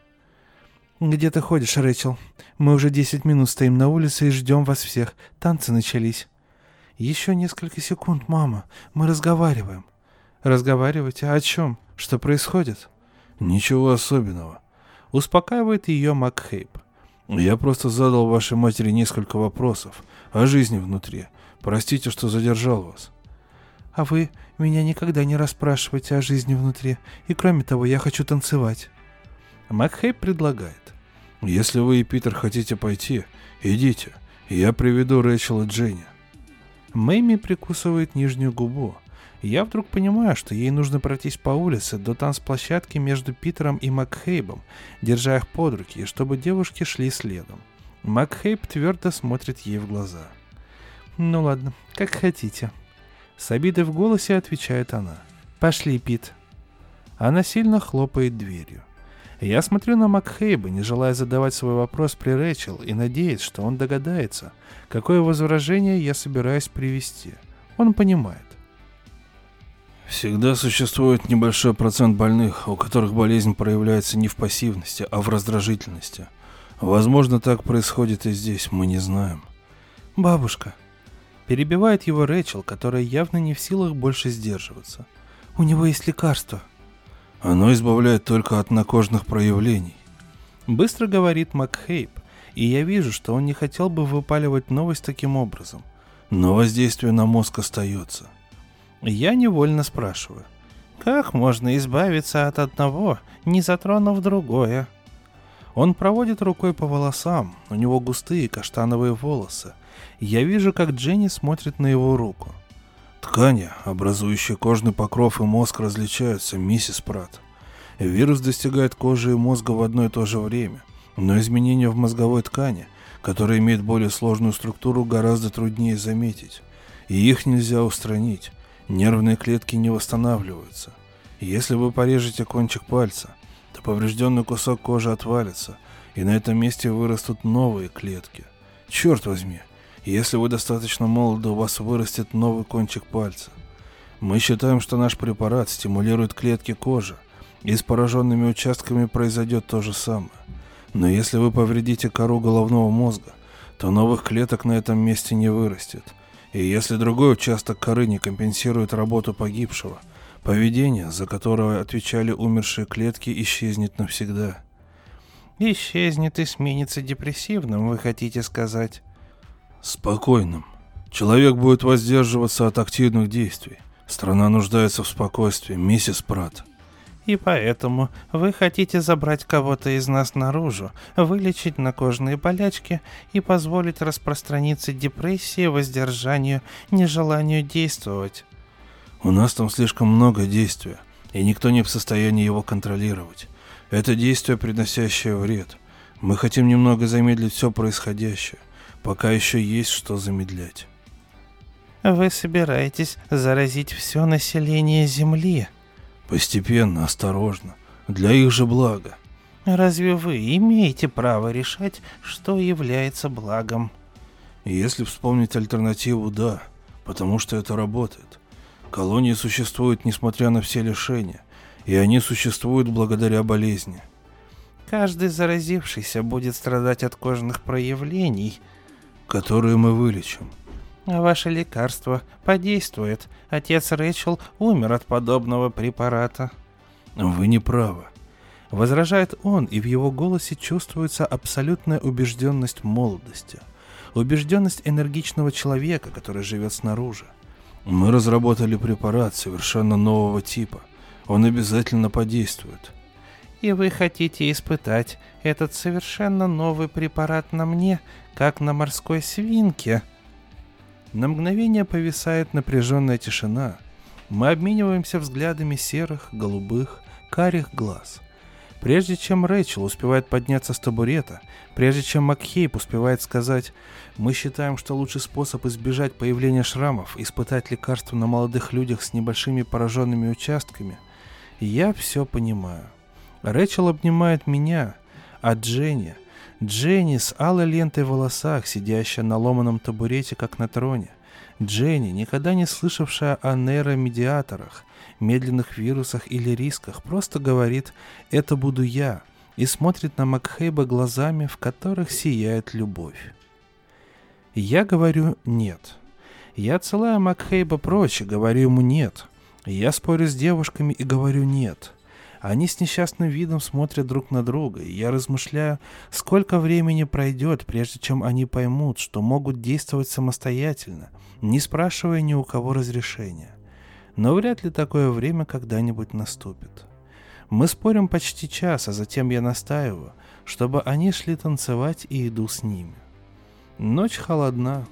«Где ты ходишь, Рэчел? Мы уже десять минут стоим на улице и ждем вас всех. Танцы начались». «Еще несколько секунд, мама. Мы разговариваем». «Разговаривать? А о чем? Что происходит?» «Ничего особенного», — успокаивает ее Макхейп. Я просто задал вашей матери несколько вопросов о жизни внутри. Простите, что задержал вас. А вы меня никогда не расспрашиваете о жизни внутри. И кроме того, я хочу танцевать. Макхейп предлагает. Если вы и Питер хотите пойти, идите. Я приведу Рэйчел и Дженни. Мэйми прикусывает нижнюю губу. Я вдруг понимаю, что ей нужно пройтись по улице до танцплощадки между Питером и Макхейбом, держа их под руки, чтобы девушки шли следом. Макхейб твердо смотрит ей в глаза. «Ну ладно, как хотите». С обидой в голосе отвечает она. «Пошли, Пит». Она сильно хлопает дверью. Я смотрю на Макхейба, не желая задавать свой вопрос при Рэчел, и надеюсь, что он догадается, какое возражение я собираюсь привести. Он понимает. Всегда существует небольшой процент больных, у которых болезнь проявляется не в пассивности, а в раздражительности. Возможно, так происходит и здесь, мы не знаем. Бабушка. Перебивает его Рэчел, которая явно не в силах больше сдерживаться. У него есть лекарство. Оно избавляет только от накожных проявлений. Быстро говорит Макхейп, и я вижу, что он не хотел бы выпаливать новость таким образом. Но воздействие на мозг остается – я невольно спрашиваю. Как можно избавиться от одного, не затронув другое? Он проводит рукой по волосам, у него густые каштановые волосы. Я вижу, как Дженни смотрит на его руку. Ткани, образующие кожный покров и мозг, различаются, миссис Пратт. Вирус достигает кожи и мозга в одно и то же время, но изменения в мозговой ткани, которая имеет более сложную структуру, гораздо труднее заметить, и их нельзя устранить. Нервные клетки не восстанавливаются. Если вы порежете кончик пальца, то поврежденный кусок кожи отвалится, и на этом месте вырастут новые клетки. Черт возьми, если вы достаточно молоды, у вас вырастет новый кончик пальца. Мы считаем, что наш препарат стимулирует клетки кожи, и с пораженными участками произойдет то же самое. Но если вы повредите кору головного мозга, то новых клеток на этом месте не вырастет – и если другой участок коры не компенсирует работу погибшего, поведение, за которое отвечали умершие клетки, исчезнет навсегда. Исчезнет и сменится депрессивным, вы хотите сказать? Спокойным. Человек будет воздерживаться от активных действий. Страна нуждается в спокойствии, миссис Пратт. И поэтому вы хотите забрать кого-то из нас наружу, вылечить на кожные болячки и позволить распространиться депрессии, воздержанию, нежеланию действовать. У нас там слишком много действия, и никто не в состоянии его контролировать. Это действие, приносящее вред. Мы хотим немного замедлить все происходящее, пока еще есть что замедлять. Вы собираетесь заразить все население Земли? Постепенно, осторожно, для их же блага. Разве вы имеете право решать, что является благом? Если вспомнить альтернативу, да, потому что это работает. Колонии существуют несмотря на все лишения, и они существуют благодаря болезни. Каждый заразившийся будет страдать от кожных проявлений, которые мы вылечим. Ваше лекарство подействует. Отец Рэчел умер от подобного препарата. Вы не правы. Возражает он, и в его голосе чувствуется абсолютная убежденность молодости. Убежденность энергичного человека, который живет снаружи. Мы разработали препарат совершенно нового типа. Он обязательно подействует. И вы хотите испытать этот совершенно новый препарат на мне, как на морской свинке? На мгновение повисает напряженная тишина. Мы обмениваемся взглядами серых, голубых, карих глаз. Прежде чем Рэйчел успевает подняться с табурета, прежде чем Макхейп успевает сказать «Мы считаем, что лучший способ избежать появления шрамов – испытать лекарство на молодых людях с небольшими пораженными участками», я все понимаю. Рэчел обнимает меня, а Дженни – Дженни с алой лентой в волосах, сидящая на ломаном табурете, как на троне. Дженни, никогда не слышавшая о нейромедиаторах, медленных вирусах или рисках, просто говорит «это буду я» и смотрит на Макхейба глазами, в которых сияет любовь. Я говорю «нет». Я отсылаю Макхейба прочь и говорю ему «нет». Я спорю с девушками и говорю «нет». Они с несчастным видом смотрят друг на друга, и я размышляю, сколько времени пройдет, прежде чем они поймут, что могут действовать самостоятельно, не спрашивая ни у кого разрешения. Но вряд ли такое время когда-нибудь наступит. Мы спорим почти час, а затем я настаиваю, чтобы они шли танцевать и иду с ними. Ночь холодна.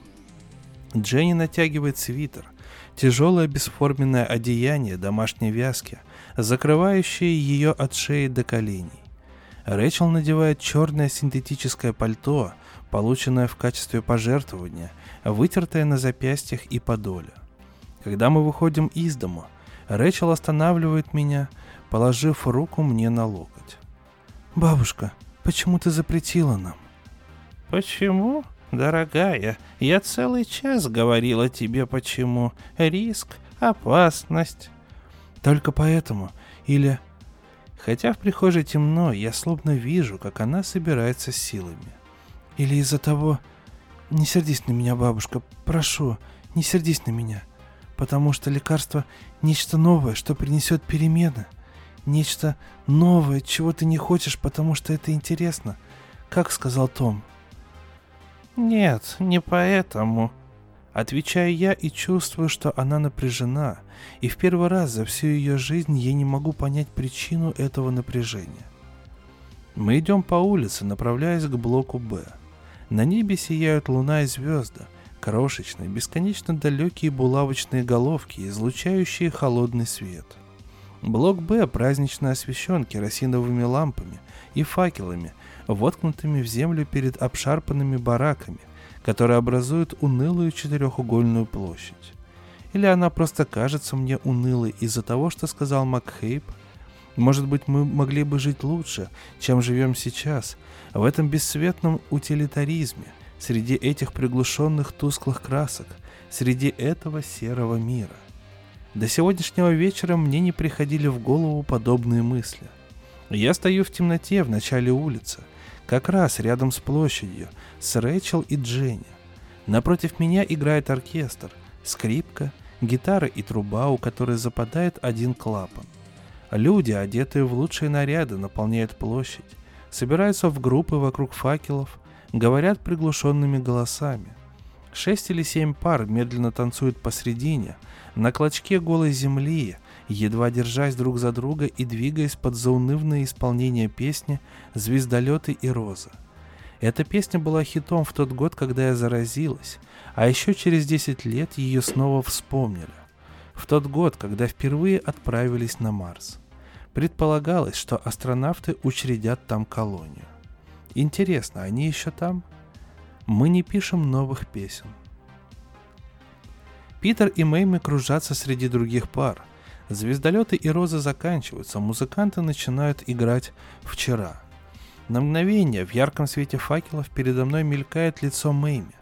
Дженни натягивает свитер, тяжелое бесформенное одеяние домашней вязки – закрывающие ее от шеи до коленей. Рэчел надевает черное синтетическое пальто, полученное в качестве пожертвования, вытертое на запястьях и подоле. Когда мы выходим из дома, Рэчел останавливает меня, положив руку мне на локоть. «Бабушка, почему ты запретила нам?» «Почему?» «Дорогая, я целый час говорила тебе почему. Риск, опасность. Только поэтому. Или... Хотя в прихожей темно, я словно вижу, как она собирается силами. Или из-за того... Не сердись на меня, бабушка, прошу, не сердись на меня. Потому что лекарство — нечто новое, что принесет перемены. Нечто новое, чего ты не хочешь, потому что это интересно. Как сказал Том. Нет, не поэтому. Отвечаю я и чувствую, что она напряжена, и в первый раз за всю ее жизнь я не могу понять причину этого напряжения. Мы идем по улице, направляясь к блоку «Б». На небе сияют луна и звезды, крошечные, бесконечно далекие булавочные головки, излучающие холодный свет. Блок «Б» празднично освещен керосиновыми лампами и факелами, воткнутыми в землю перед обшарпанными бараками, которые образуют унылую четырехугольную площадь. Или она просто кажется мне унылой из-за того, что сказал Макхейп? Может быть, мы могли бы жить лучше, чем живем сейчас, в этом бесцветном утилитаризме, среди этих приглушенных тусклых красок, среди этого серого мира. До сегодняшнего вечера мне не приходили в голову подобные мысли. Я стою в темноте в начале улицы, как раз рядом с площадью, с Рэйчел и Дженни. Напротив меня играет оркестр, скрипка, гитара и труба, у которой западает один клапан. Люди, одетые в лучшие наряды, наполняют площадь, собираются в группы вокруг факелов, говорят приглушенными голосами. Шесть или семь пар медленно танцуют посредине, на клочке голой земли, едва держась друг за друга и двигаясь под заунывное исполнение песни «Звездолеты и роза». Эта песня была хитом в тот год, когда я заразилась, а еще через 10 лет ее снова вспомнили. В тот год, когда впервые отправились на Марс. Предполагалось, что астронавты учредят там колонию. Интересно, они еще там? Мы не пишем новых песен. Питер и Мэйми кружатся среди других пар. Звездолеты и розы заканчиваются, музыканты начинают играть «Вчера». На мгновение в ярком свете факелов передо мной мелькает лицо Мэйми.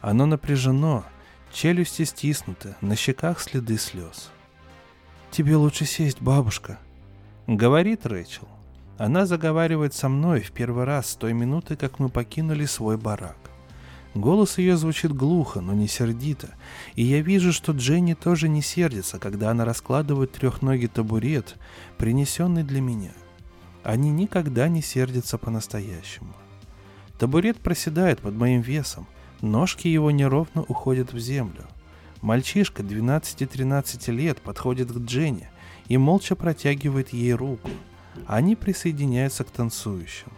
Оно напряжено, челюсти стиснуты, на щеках следы слез. «Тебе лучше сесть, бабушка», — говорит Рэчел. Она заговаривает со мной в первый раз с той минуты, как мы покинули свой барак. Голос ее звучит глухо, но не сердито, и я вижу, что Дженни тоже не сердится, когда она раскладывает трехногий табурет, принесенный для меня — они никогда не сердятся по-настоящему. Табурет проседает под моим весом, ножки его неровно уходят в землю. Мальчишка 12-13 лет подходит к Дженни и молча протягивает ей руку. Они присоединяются к танцующим.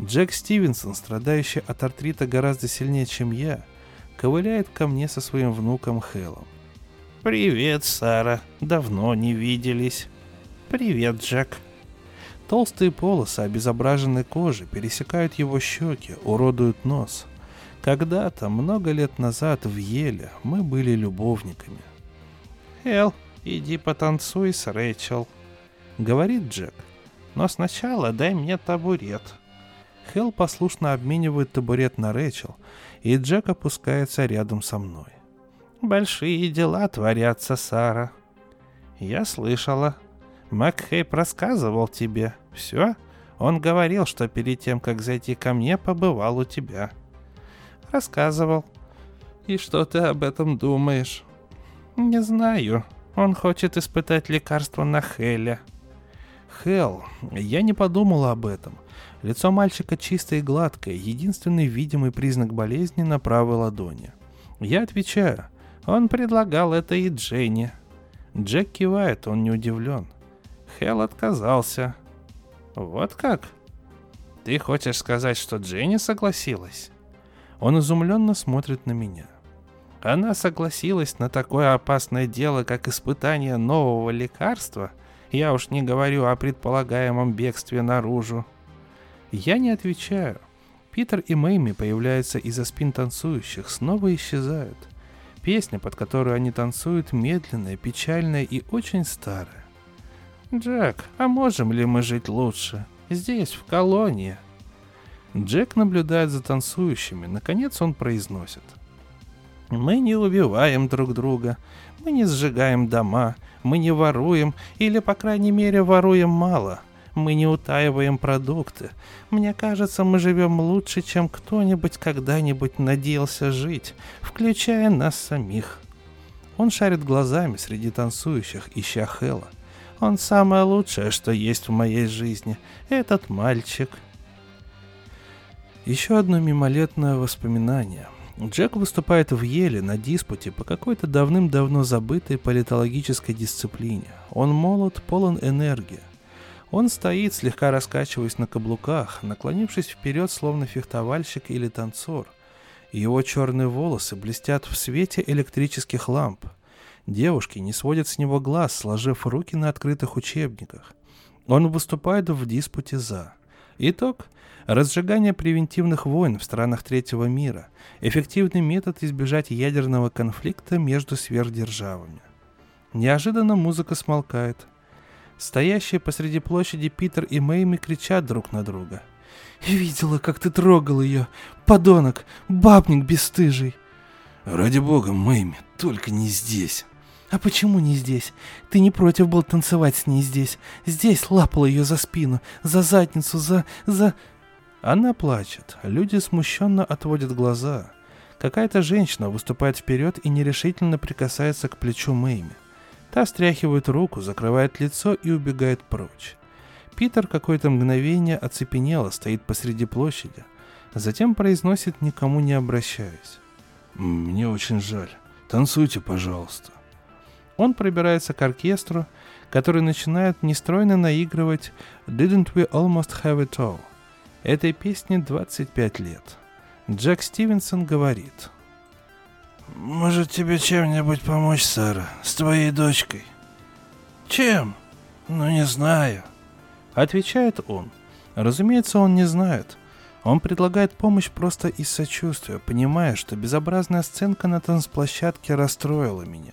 Джек Стивенсон, страдающий от артрита гораздо сильнее, чем я, ковыляет ко мне со своим внуком Хелом. «Привет, Сара. Давно не виделись». «Привет, Джек», Толстые полосы обезображенной кожи пересекают его щеки, уродуют нос. Когда-то, много лет назад, в Еле мы были любовниками. «Эл, иди потанцуй с Рэйчел», — говорит Джек. «Но сначала дай мне табурет». Хелл послушно обменивает табурет на Рэйчел, и Джек опускается рядом со мной. «Большие дела творятся, Сара». «Я слышала», Макхейп рассказывал тебе. Все? Он говорил, что перед тем, как зайти ко мне, побывал у тебя. Рассказывал. И что ты об этом думаешь? Не знаю. Он хочет испытать лекарство на Хеле. Хел, я не подумала об этом. Лицо мальчика чистое и гладкое, единственный видимый признак болезни на правой ладони. Я отвечаю. Он предлагал это и Дженни. Джек кивает, он не удивлен. Хел отказался. Вот как? Ты хочешь сказать, что Дженни согласилась? Он изумленно смотрит на меня. Она согласилась на такое опасное дело, как испытание нового лекарства? Я уж не говорю о предполагаемом бегстве наружу. Я не отвечаю. Питер и Мэйми появляются из-за спин танцующих, снова исчезают. Песня, под которую они танцуют, медленная, печальная и очень старая. «Джек, а можем ли мы жить лучше? Здесь, в колонии?» Джек наблюдает за танцующими. Наконец он произносит. «Мы не убиваем друг друга, мы не сжигаем дома, мы не воруем, или, по крайней мере, воруем мало. Мы не утаиваем продукты. Мне кажется, мы живем лучше, чем кто-нибудь когда-нибудь надеялся жить, включая нас самих». Он шарит глазами среди танцующих, ища Хэлла. Он самое лучшее, что есть в моей жизни. Этот мальчик. Еще одно мимолетное воспоминание. Джек выступает в Еле на диспуте по какой-то давным-давно забытой политологической дисциплине. Он молод, полон энергии. Он стоит, слегка раскачиваясь на каблуках, наклонившись вперед, словно фехтовальщик или танцор. Его черные волосы блестят в свете электрических ламп – Девушки не сводят с него глаз, сложив руки на открытых учебниках. Он выступает в диспуте «за». Итог – разжигание превентивных войн в странах третьего мира, эффективный метод избежать ядерного конфликта между сверхдержавами. Неожиданно музыка смолкает. Стоящие посреди площади Питер и Мэйми кричат друг на друга. «Видела, как ты трогал ее! Подонок! Бабник бесстыжий!» «Ради бога, Мэйми, только не здесь!» «А почему не здесь? Ты не против был танцевать с ней здесь. Здесь лапал ее за спину, за задницу, за... за...» Она плачет. Люди смущенно отводят глаза. Какая-то женщина выступает вперед и нерешительно прикасается к плечу Мэйми. Та стряхивает руку, закрывает лицо и убегает прочь. Питер какое-то мгновение оцепенело, стоит посреди площади. Затем произносит, никому не обращаясь. Мне очень жаль. Танцуйте, пожалуйста. Он пробирается к оркестру, который начинает нестройно наигрывать «Didn't we almost have it all?» Этой песне 25 лет. Джек Стивенсон говорит. «Может тебе чем-нибудь помочь, Сара, с твоей дочкой?» «Чем?» «Ну, не знаю», — отвечает он. Разумеется, он не знает. Он предлагает помощь просто из сочувствия, понимая, что безобразная сценка на танцплощадке расстроила меня.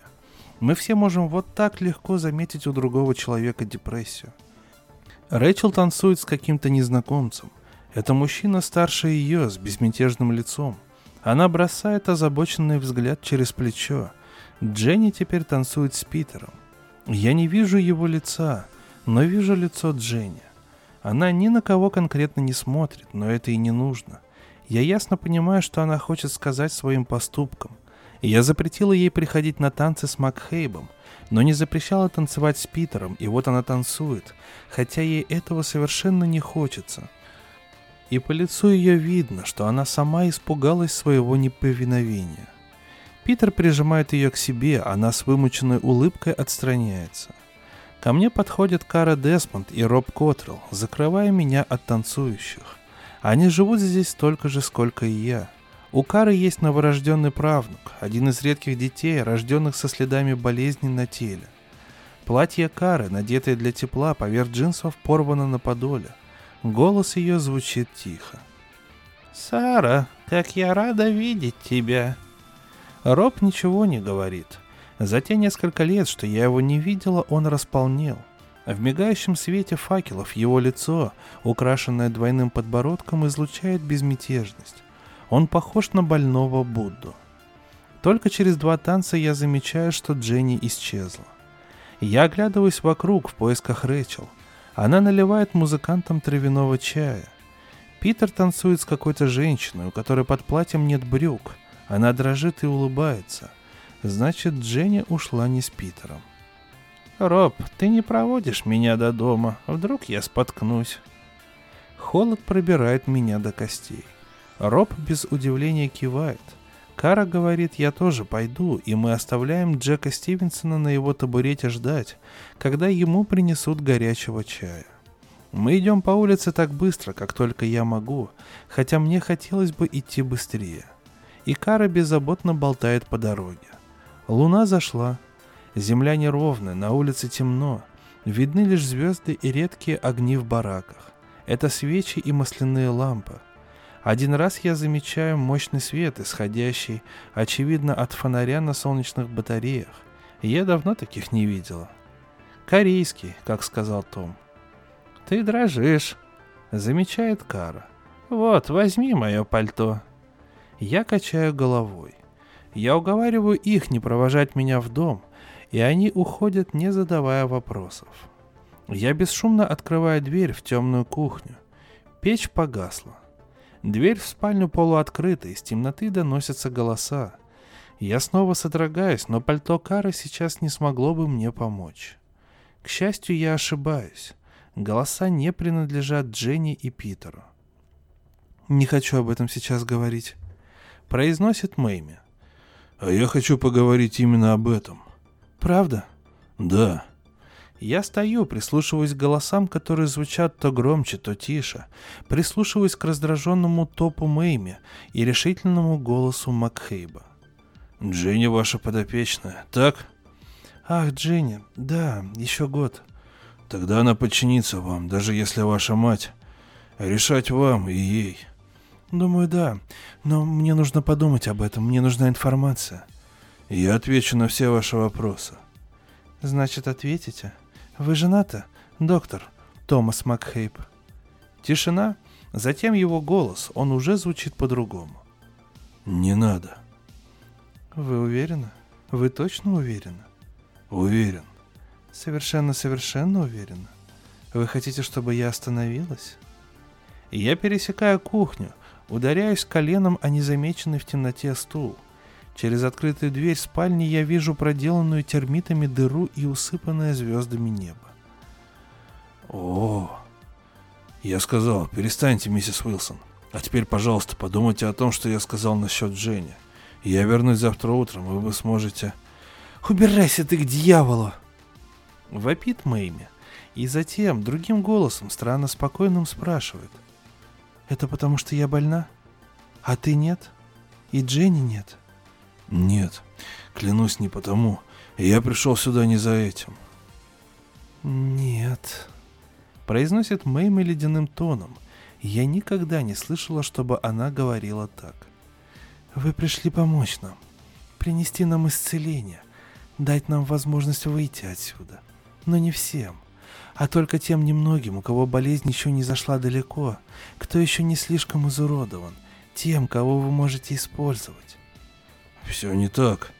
Мы все можем вот так легко заметить у другого человека депрессию. Рэйчел танцует с каким-то незнакомцем. Это мужчина старше ее, с безмятежным лицом. Она бросает озабоченный взгляд через плечо. Дженни теперь танцует с Питером. Я не вижу его лица, но вижу лицо Дженни. Она ни на кого конкретно не смотрит, но это и не нужно. Я ясно понимаю, что она хочет сказать своим поступком. я запретила ей приходить на танцы с Макхейбом, но не запрещала танцевать с Питером, и вот она танцует, хотя ей этого совершенно не хочется. И по лицу ее видно, что она сама испугалась своего неповиновения. Питер прижимает ее к себе, она с вымученной улыбкой отстраняется. Ко мне подходят Кара Десмонд и Роб Котрелл, закрывая меня от танцующих. Они живут здесь столько же, сколько и я. У Кары есть новорожденный правнук, один из редких детей, рожденных со следами болезни на теле. Платье Кары, надетое для тепла, поверх джинсов, порвано на подоле. Голос ее звучит тихо. «Сара, как я рада видеть тебя!» Роб ничего не говорит. За те несколько лет, что я его не видела, он располнел. В мигающем свете факелов его лицо, украшенное двойным подбородком, излучает безмятежность. Он похож на больного Будду. Только через два танца я замечаю, что Дженни исчезла. Я оглядываюсь вокруг в поисках Рэчел. Она наливает музыкантам травяного чая. Питер танцует с какой-то женщиной, у которой под платьем нет брюк – она дрожит и улыбается. Значит, Дженни ушла не с Питером. «Роб, ты не проводишь меня до дома. Вдруг я споткнусь?» Холод пробирает меня до костей. Роб без удивления кивает. Кара говорит, я тоже пойду, и мы оставляем Джека Стивенсона на его табурете ждать, когда ему принесут горячего чая. Мы идем по улице так быстро, как только я могу, хотя мне хотелось бы идти быстрее и Кара беззаботно болтает по дороге. Луна зашла. Земля неровная, на улице темно. Видны лишь звезды и редкие огни в бараках. Это свечи и масляные лампы. Один раз я замечаю мощный свет, исходящий, очевидно, от фонаря на солнечных батареях. Я давно таких не видела. Корейский, как сказал Том. «Ты дрожишь», — замечает Кара. «Вот, возьми мое пальто». Я качаю головой. Я уговариваю их не провожать меня в дом, и они уходят, не задавая вопросов. Я бесшумно открываю дверь в темную кухню. Печь погасла. Дверь в спальню полуоткрыта, из темноты доносятся голоса. Я снова содрогаюсь, но пальто Кары сейчас не смогло бы мне помочь. К счастью, я ошибаюсь. Голоса не принадлежат Дженни и Питеру. Не хочу об этом сейчас говорить произносит Мэйми. А я хочу поговорить именно об этом. Правда? Да. Я стою, прислушиваясь к голосам, которые звучат то громче, то тише, прислушиваясь к раздраженному топу Мэйми и решительному голосу Макхейба. «Дженни ваша подопечная, так?» «Ах, Дженни, да, еще год». «Тогда она подчинится вам, даже если ваша мать. Решать вам и ей». Думаю, да. Но мне нужно подумать об этом. Мне нужна информация. Я отвечу на все ваши вопросы. Значит, ответите? Вы женаты, доктор Томас Макхейп? Тишина. Затем его голос. Он уже звучит по-другому. Не надо. Вы уверены? Вы точно уверены? Уверен. Совершенно-совершенно уверены. Вы хотите, чтобы я остановилась? Я пересекаю кухню, Ударяюсь коленом о незамеченный в темноте стул. Через открытую дверь спальни я вижу проделанную термитами дыру и усыпанное звездами небо. О, я сказал, перестаньте, миссис Уилсон. А теперь, пожалуйста, подумайте о том, что я сказал насчет Дженни. Я вернусь завтра утром, и вы сможете... «Убирайся ты к дьяволу!» Вопит Мэйми. И затем другим голосом, странно спокойным, спрашивает. «Это потому, что я больна? А ты нет? И Дженни нет?» «Нет, клянусь не потому. Я пришел сюда не за этим». «Нет», — произносит Мэйми ледяным тоном. Я никогда не слышала, чтобы она говорила так. «Вы пришли помочь нам, принести нам исцеление, дать нам возможность выйти отсюда. Но не всем а только тем немногим, у кого болезнь еще не зашла далеко, кто еще не слишком изуродован, тем, кого вы можете использовать. Все не так.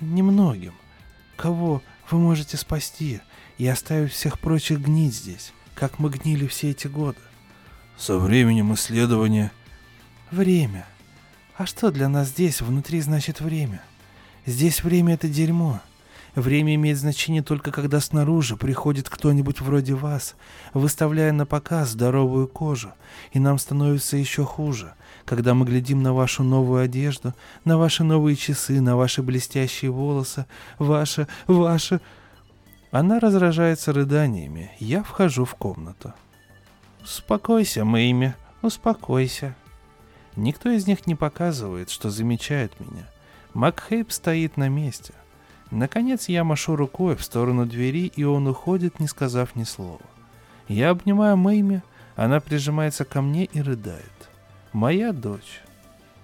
Немногим. Кого вы можете спасти и оставить всех прочих гнить здесь, как мы гнили все эти годы. Со временем исследования... Время. А что для нас здесь внутри значит время? Здесь время это дерьмо. Время имеет значение только когда снаружи приходит кто-нибудь вроде вас, выставляя на показ здоровую кожу, и нам становится еще хуже, когда мы глядим на вашу новую одежду, на ваши новые часы, на ваши блестящие волосы, ваши, ваши... Она разражается рыданиями. Я вхожу в комнату. «Успокойся, Мэйми, успокойся». Никто из них не показывает, что замечает меня. Макхейп стоит на месте — Наконец я машу рукой в сторону двери, и он уходит, не сказав ни слова. Я обнимаю Мэйми, она прижимается ко мне и рыдает. Моя дочь.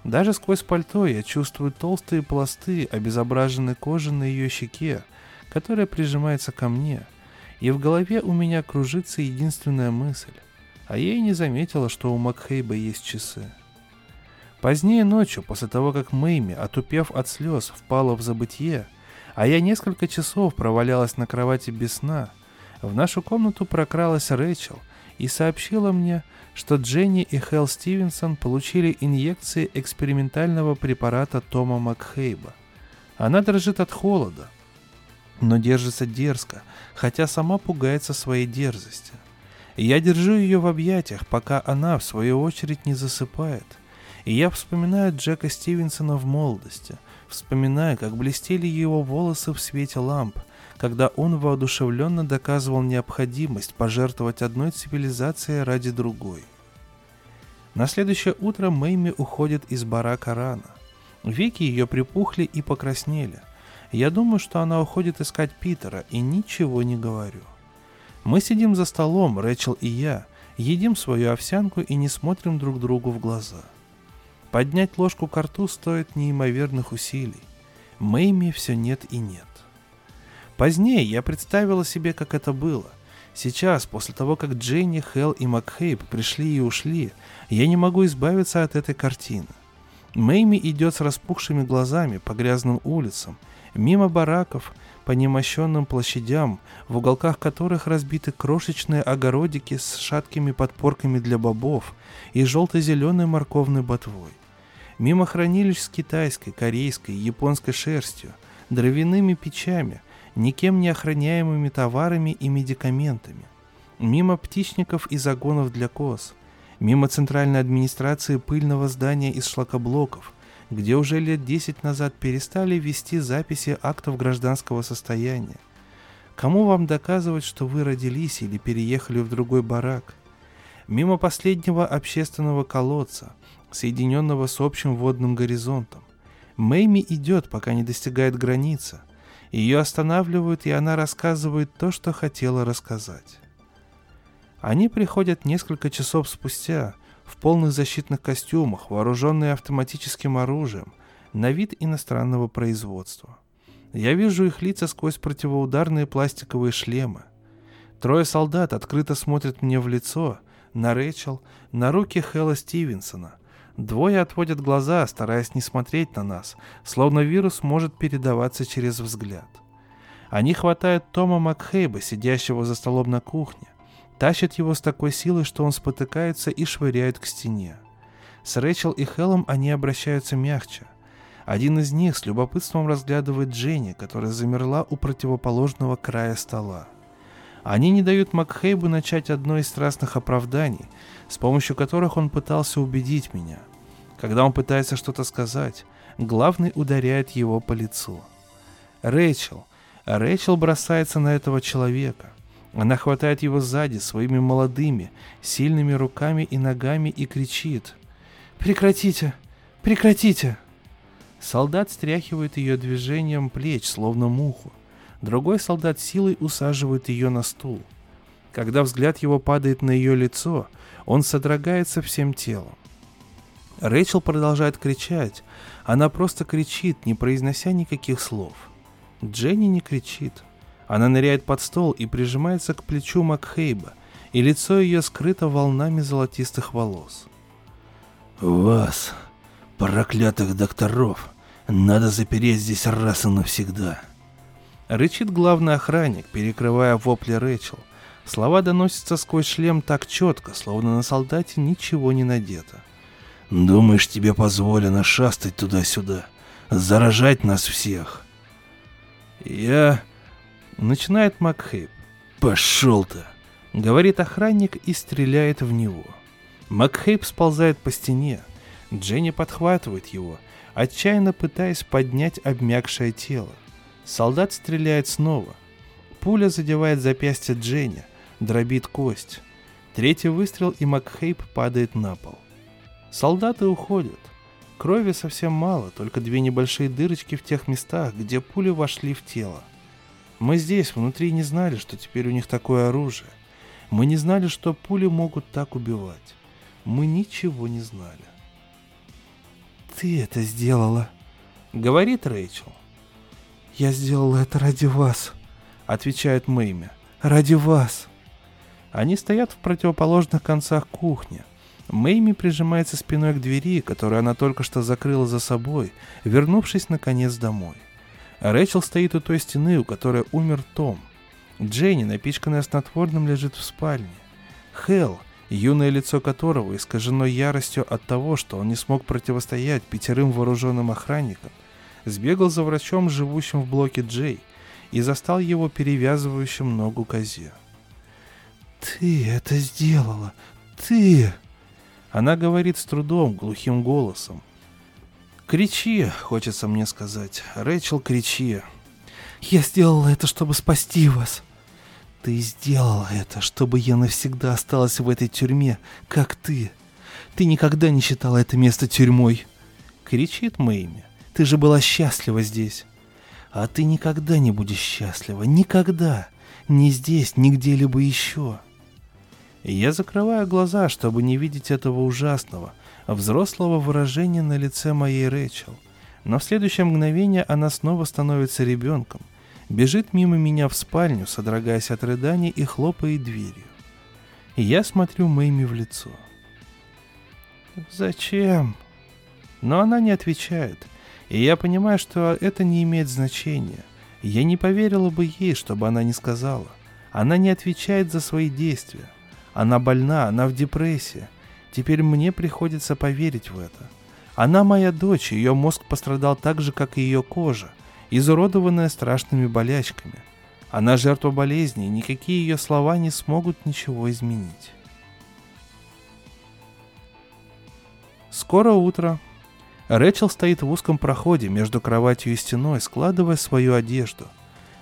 Даже сквозь пальто я чувствую толстые пласты обезображенной кожи на ее щеке, которая прижимается ко мне, и в голове у меня кружится единственная мысль, а я и не заметила, что у Макхейба есть часы. Позднее ночью, после того, как Мэйми, отупев от слез, впала в забытье, а я несколько часов провалялась на кровати без сна. В нашу комнату прокралась Рэйчел и сообщила мне, что Дженни и Хелл Стивенсон получили инъекции экспериментального препарата Тома Макхейба. Она дрожит от холода, но держится дерзко, хотя сама пугается своей дерзости. Я держу ее в объятиях, пока она, в свою очередь, не засыпает. И я вспоминаю Джека Стивенсона в молодости – вспоминая, как блестели его волосы в свете ламп, когда он воодушевленно доказывал необходимость пожертвовать одной цивилизацией ради другой. На следующее утро Мэйми уходит из барака рано. Веки ее припухли и покраснели. Я думаю, что она уходит искать Питера, и ничего не говорю. Мы сидим за столом, Рэчел и я, едим свою овсянку и не смотрим друг другу в глаза. Поднять ложку к рту стоит неимоверных усилий. Мэйми все нет и нет. Позднее я представила себе, как это было. Сейчас, после того, как Дженни, Хелл и Макхейб пришли и ушли, я не могу избавиться от этой картины. Мэйми идет с распухшими глазами по грязным улицам, мимо бараков, по немощенным площадям, в уголках которых разбиты крошечные огородики с шаткими подпорками для бобов и желто-зеленой морковной ботвой мимо хранилищ с китайской, корейской, японской шерстью, дровяными печами, никем не охраняемыми товарами и медикаментами, мимо птичников и загонов для коз, мимо центральной администрации пыльного здания из шлакоблоков, где уже лет 10 назад перестали вести записи актов гражданского состояния. Кому вам доказывать, что вы родились или переехали в другой барак? Мимо последнего общественного колодца, соединенного с общим водным горизонтом. Мэйми идет, пока не достигает границы. Ее останавливают, и она рассказывает то, что хотела рассказать. Они приходят несколько часов спустя, в полных защитных костюмах, вооруженные автоматическим оружием, на вид иностранного производства. Я вижу их лица сквозь противоударные пластиковые шлемы. Трое солдат открыто смотрят мне в лицо, на Рэйчел, на руки Хэлла Стивенсона, Двое отводят глаза, стараясь не смотреть на нас, словно вирус может передаваться через взгляд. Они хватают Тома Макхейба, сидящего за столом на кухне, тащат его с такой силой, что он спотыкается и швыряют к стене. С Рэчел и Хеллом они обращаются мягче. Один из них с любопытством разглядывает Дженни, которая замерла у противоположного края стола. Они не дают Макхейбу начать одно из страстных оправданий, с помощью которых он пытался убедить меня. Когда он пытается что-то сказать, главный ударяет его по лицу. Рэйчел. Рэйчел бросается на этого человека. Она хватает его сзади своими молодыми, сильными руками и ногами и кричит. «Прекратите! Прекратите!» Солдат стряхивает ее движением плеч, словно муху. Другой солдат силой усаживает ее на стул. Когда взгляд его падает на ее лицо, он содрогается всем телом. Рэйчел продолжает кричать. Она просто кричит, не произнося никаких слов. Дженни не кричит. Она ныряет под стол и прижимается к плечу Макхейба, и лицо ее скрыто волнами золотистых волос. «Вас, проклятых докторов, надо запереть здесь раз и навсегда!» Рычит главный охранник, перекрывая вопли Рэйчел. Слова доносятся сквозь шлем так четко, словно на солдате ничего не надето. Думаешь, тебе позволено шастать туда-сюда, заражать нас всех? Я... Начинает Макхейп. Пошел ты! Говорит охранник и стреляет в него. Макхейп сползает по стене. Дженни подхватывает его, отчаянно пытаясь поднять обмякшее тело. Солдат стреляет снова. Пуля задевает запястье Дженни, дробит кость. Третий выстрел, и Макхейп падает на пол. Солдаты уходят. Крови совсем мало, только две небольшие дырочки в тех местах, где пули вошли в тело. Мы здесь, внутри, не знали, что теперь у них такое оружие. Мы не знали, что пули могут так убивать. Мы ничего не знали. «Ты это сделала», — говорит Рэйчел. «Я сделала это ради вас», — отвечает Мэйми. «Ради вас». Они стоят в противоположных концах кухни. Мэйми прижимается спиной к двери, которую она только что закрыла за собой, вернувшись наконец домой. Рэчел стоит у той стены, у которой умер Том. Дженни, напичканная снотворным, лежит в спальне. Хелл, юное лицо которого искажено яростью от того, что он не смог противостоять пятерым вооруженным охранникам, сбегал за врачом, живущим в блоке Джей, и застал его перевязывающим ногу козе. «Ты это сделала! Ты!» Она говорит с трудом, глухим голосом. «Кричи!» — хочется мне сказать. «Рэчел, кричи!» «Я сделала это, чтобы спасти вас!» «Ты сделала это, чтобы я навсегда осталась в этой тюрьме, как ты!» «Ты никогда не считала это место тюрьмой!» Кричит Мэйми. «Ты же была счастлива здесь!» «А ты никогда не будешь счастлива! Никогда! Ни здесь, ни где-либо еще!» Я закрываю глаза, чтобы не видеть этого ужасного, взрослого выражения на лице моей Рэчел. Но в следующее мгновение она снова становится ребенком, бежит мимо меня в спальню, содрогаясь от рыданий и хлопает дверью. И я смотрю Мэйми в лицо. «Зачем?» Но она не отвечает, и я понимаю, что это не имеет значения. Я не поверила бы ей, чтобы она не сказала. Она не отвечает за свои действия. Она больна, она в депрессии. Теперь мне приходится поверить в это. Она моя дочь, ее мозг пострадал так же, как и ее кожа, изуродованная страшными болячками. Она жертва болезни, и никакие ее слова не смогут ничего изменить. Скоро утро. Рэчел стоит в узком проходе между кроватью и стеной, складывая свою одежду.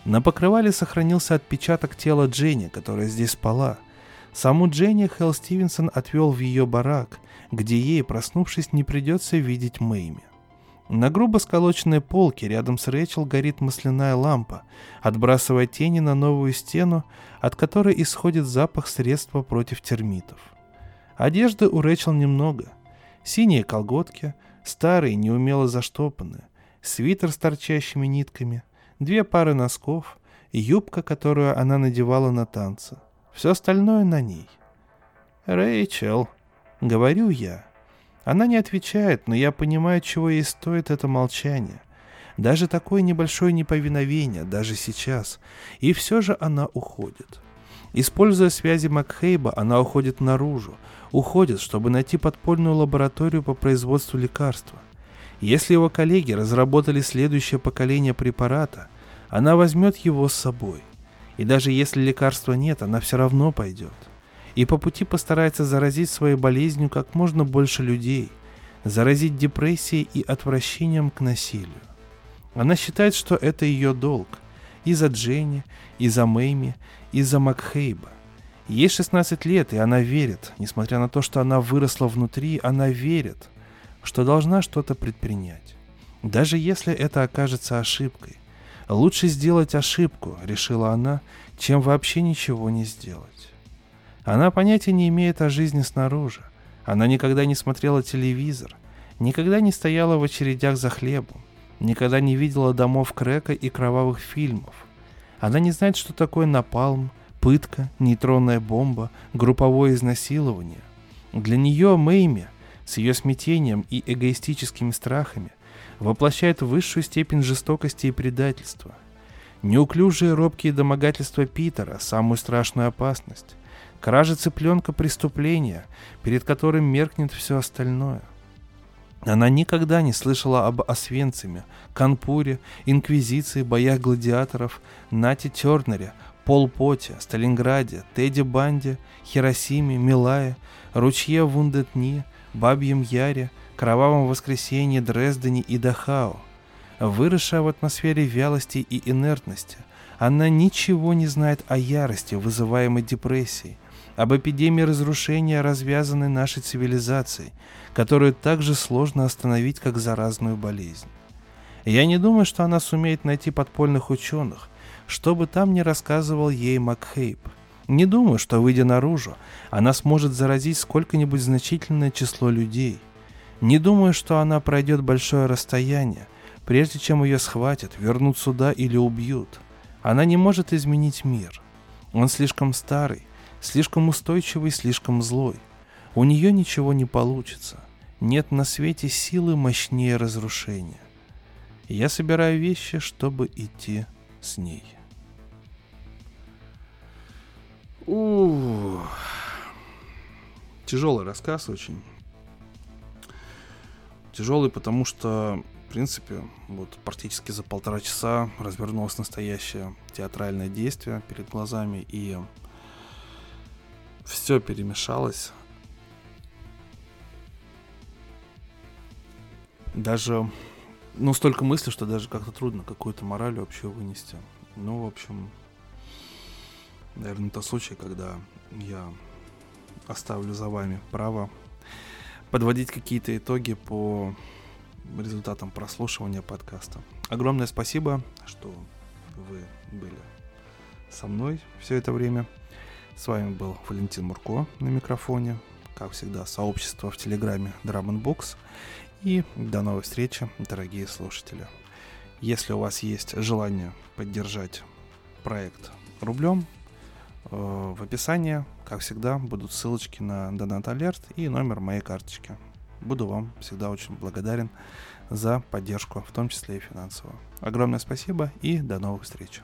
На покрывале сохранился отпечаток тела Дженни, которая здесь спала – Саму Дженни Хелл Стивенсон отвел в ее барак, где ей, проснувшись, не придется видеть Мэйми. На грубо сколоченной полке рядом с Рэчел горит масляная лампа, отбрасывая тени на новую стену, от которой исходит запах средства против термитов. Одежды у Рэчел немного. Синие колготки, старые, неумело заштопанные, свитер с торчащими нитками, две пары носков, юбка, которую она надевала на танцы – все остальное на ней. «Рэйчел», — говорю я. Она не отвечает, но я понимаю, чего ей стоит это молчание. Даже такое небольшое неповиновение, даже сейчас. И все же она уходит. Используя связи Макхейба, она уходит наружу. Уходит, чтобы найти подпольную лабораторию по производству лекарства. Если его коллеги разработали следующее поколение препарата, она возьмет его с собой. И даже если лекарства нет, она все равно пойдет. И по пути постарается заразить своей болезнью как можно больше людей. заразить депрессией и отвращением к насилию. Она считает, что это ее долг. И за Дженни, и за Мэйми, и за Макхейба. Ей 16 лет, и она верит, несмотря на то, что она выросла внутри, она верит, что должна что-то предпринять. Даже если это окажется ошибкой. Лучше сделать ошибку, решила она, чем вообще ничего не сделать. Она понятия не имеет о жизни снаружи. Она никогда не смотрела телевизор, никогда не стояла в очередях за хлебом, никогда не видела домов Крека и кровавых фильмов. Она не знает, что такое напалм, пытка, нейтронная бомба, групповое изнасилование. Для нее Мэйми с ее смятением и эгоистическими страхами воплощает высшую степень жестокости и предательства. Неуклюжие робкие домогательства Питера – самую страшную опасность. Кража цыпленка – преступление, перед которым меркнет все остальное. Она никогда не слышала об Освенциме, Канпуре, Инквизиции, боях гладиаторов, Нате Тернере, Пол Поте, Сталинграде, Тедди Банде, Хиросиме, Милае, Ручье Вундетни, Бабьем Яре, Кровавом Воскресенье, Дрездене и Дахау. Выросшая в атмосфере вялости и инертности, она ничего не знает о ярости, вызываемой депрессией, об эпидемии разрушения, развязанной нашей цивилизацией, которую так же сложно остановить, как заразную болезнь. Я не думаю, что она сумеет найти подпольных ученых, что бы там ни рассказывал ей Макхейп. Не думаю, что, выйдя наружу, она сможет заразить сколько-нибудь значительное число людей. Не думаю, что она пройдет большое расстояние, прежде чем ее схватят, вернут сюда или убьют. Она не может изменить мир. Он слишком старый, слишком устойчивый, слишком злой. У нее ничего не получится. Нет на свете силы мощнее разрушения. Я собираю вещи, чтобы идти с ней. У Тяжелый рассказ очень. Тяжелый, потому что, в принципе, вот практически за полтора часа развернулось настоящее театральное действие перед глазами, и все перемешалось. Даже, ну, столько мыслей, что даже как-то трудно какую-то мораль вообще вынести. Ну, в общем, наверное, это случай, когда я оставлю за вами право подводить какие-то итоги по результатам прослушивания подкаста. Огромное спасибо, что вы были со мной все это время. С вами был Валентин Мурко на микрофоне. Как всегда, сообщество в Телеграме Drum Box. И до новой встречи, дорогие слушатели. Если у вас есть желание поддержать проект рублем, э, в описании, как всегда, будут ссылочки на Донат Алерт и номер моей карточки. Буду вам всегда очень благодарен за поддержку, в том числе и финансовую. Огромное спасибо и до новых встреч.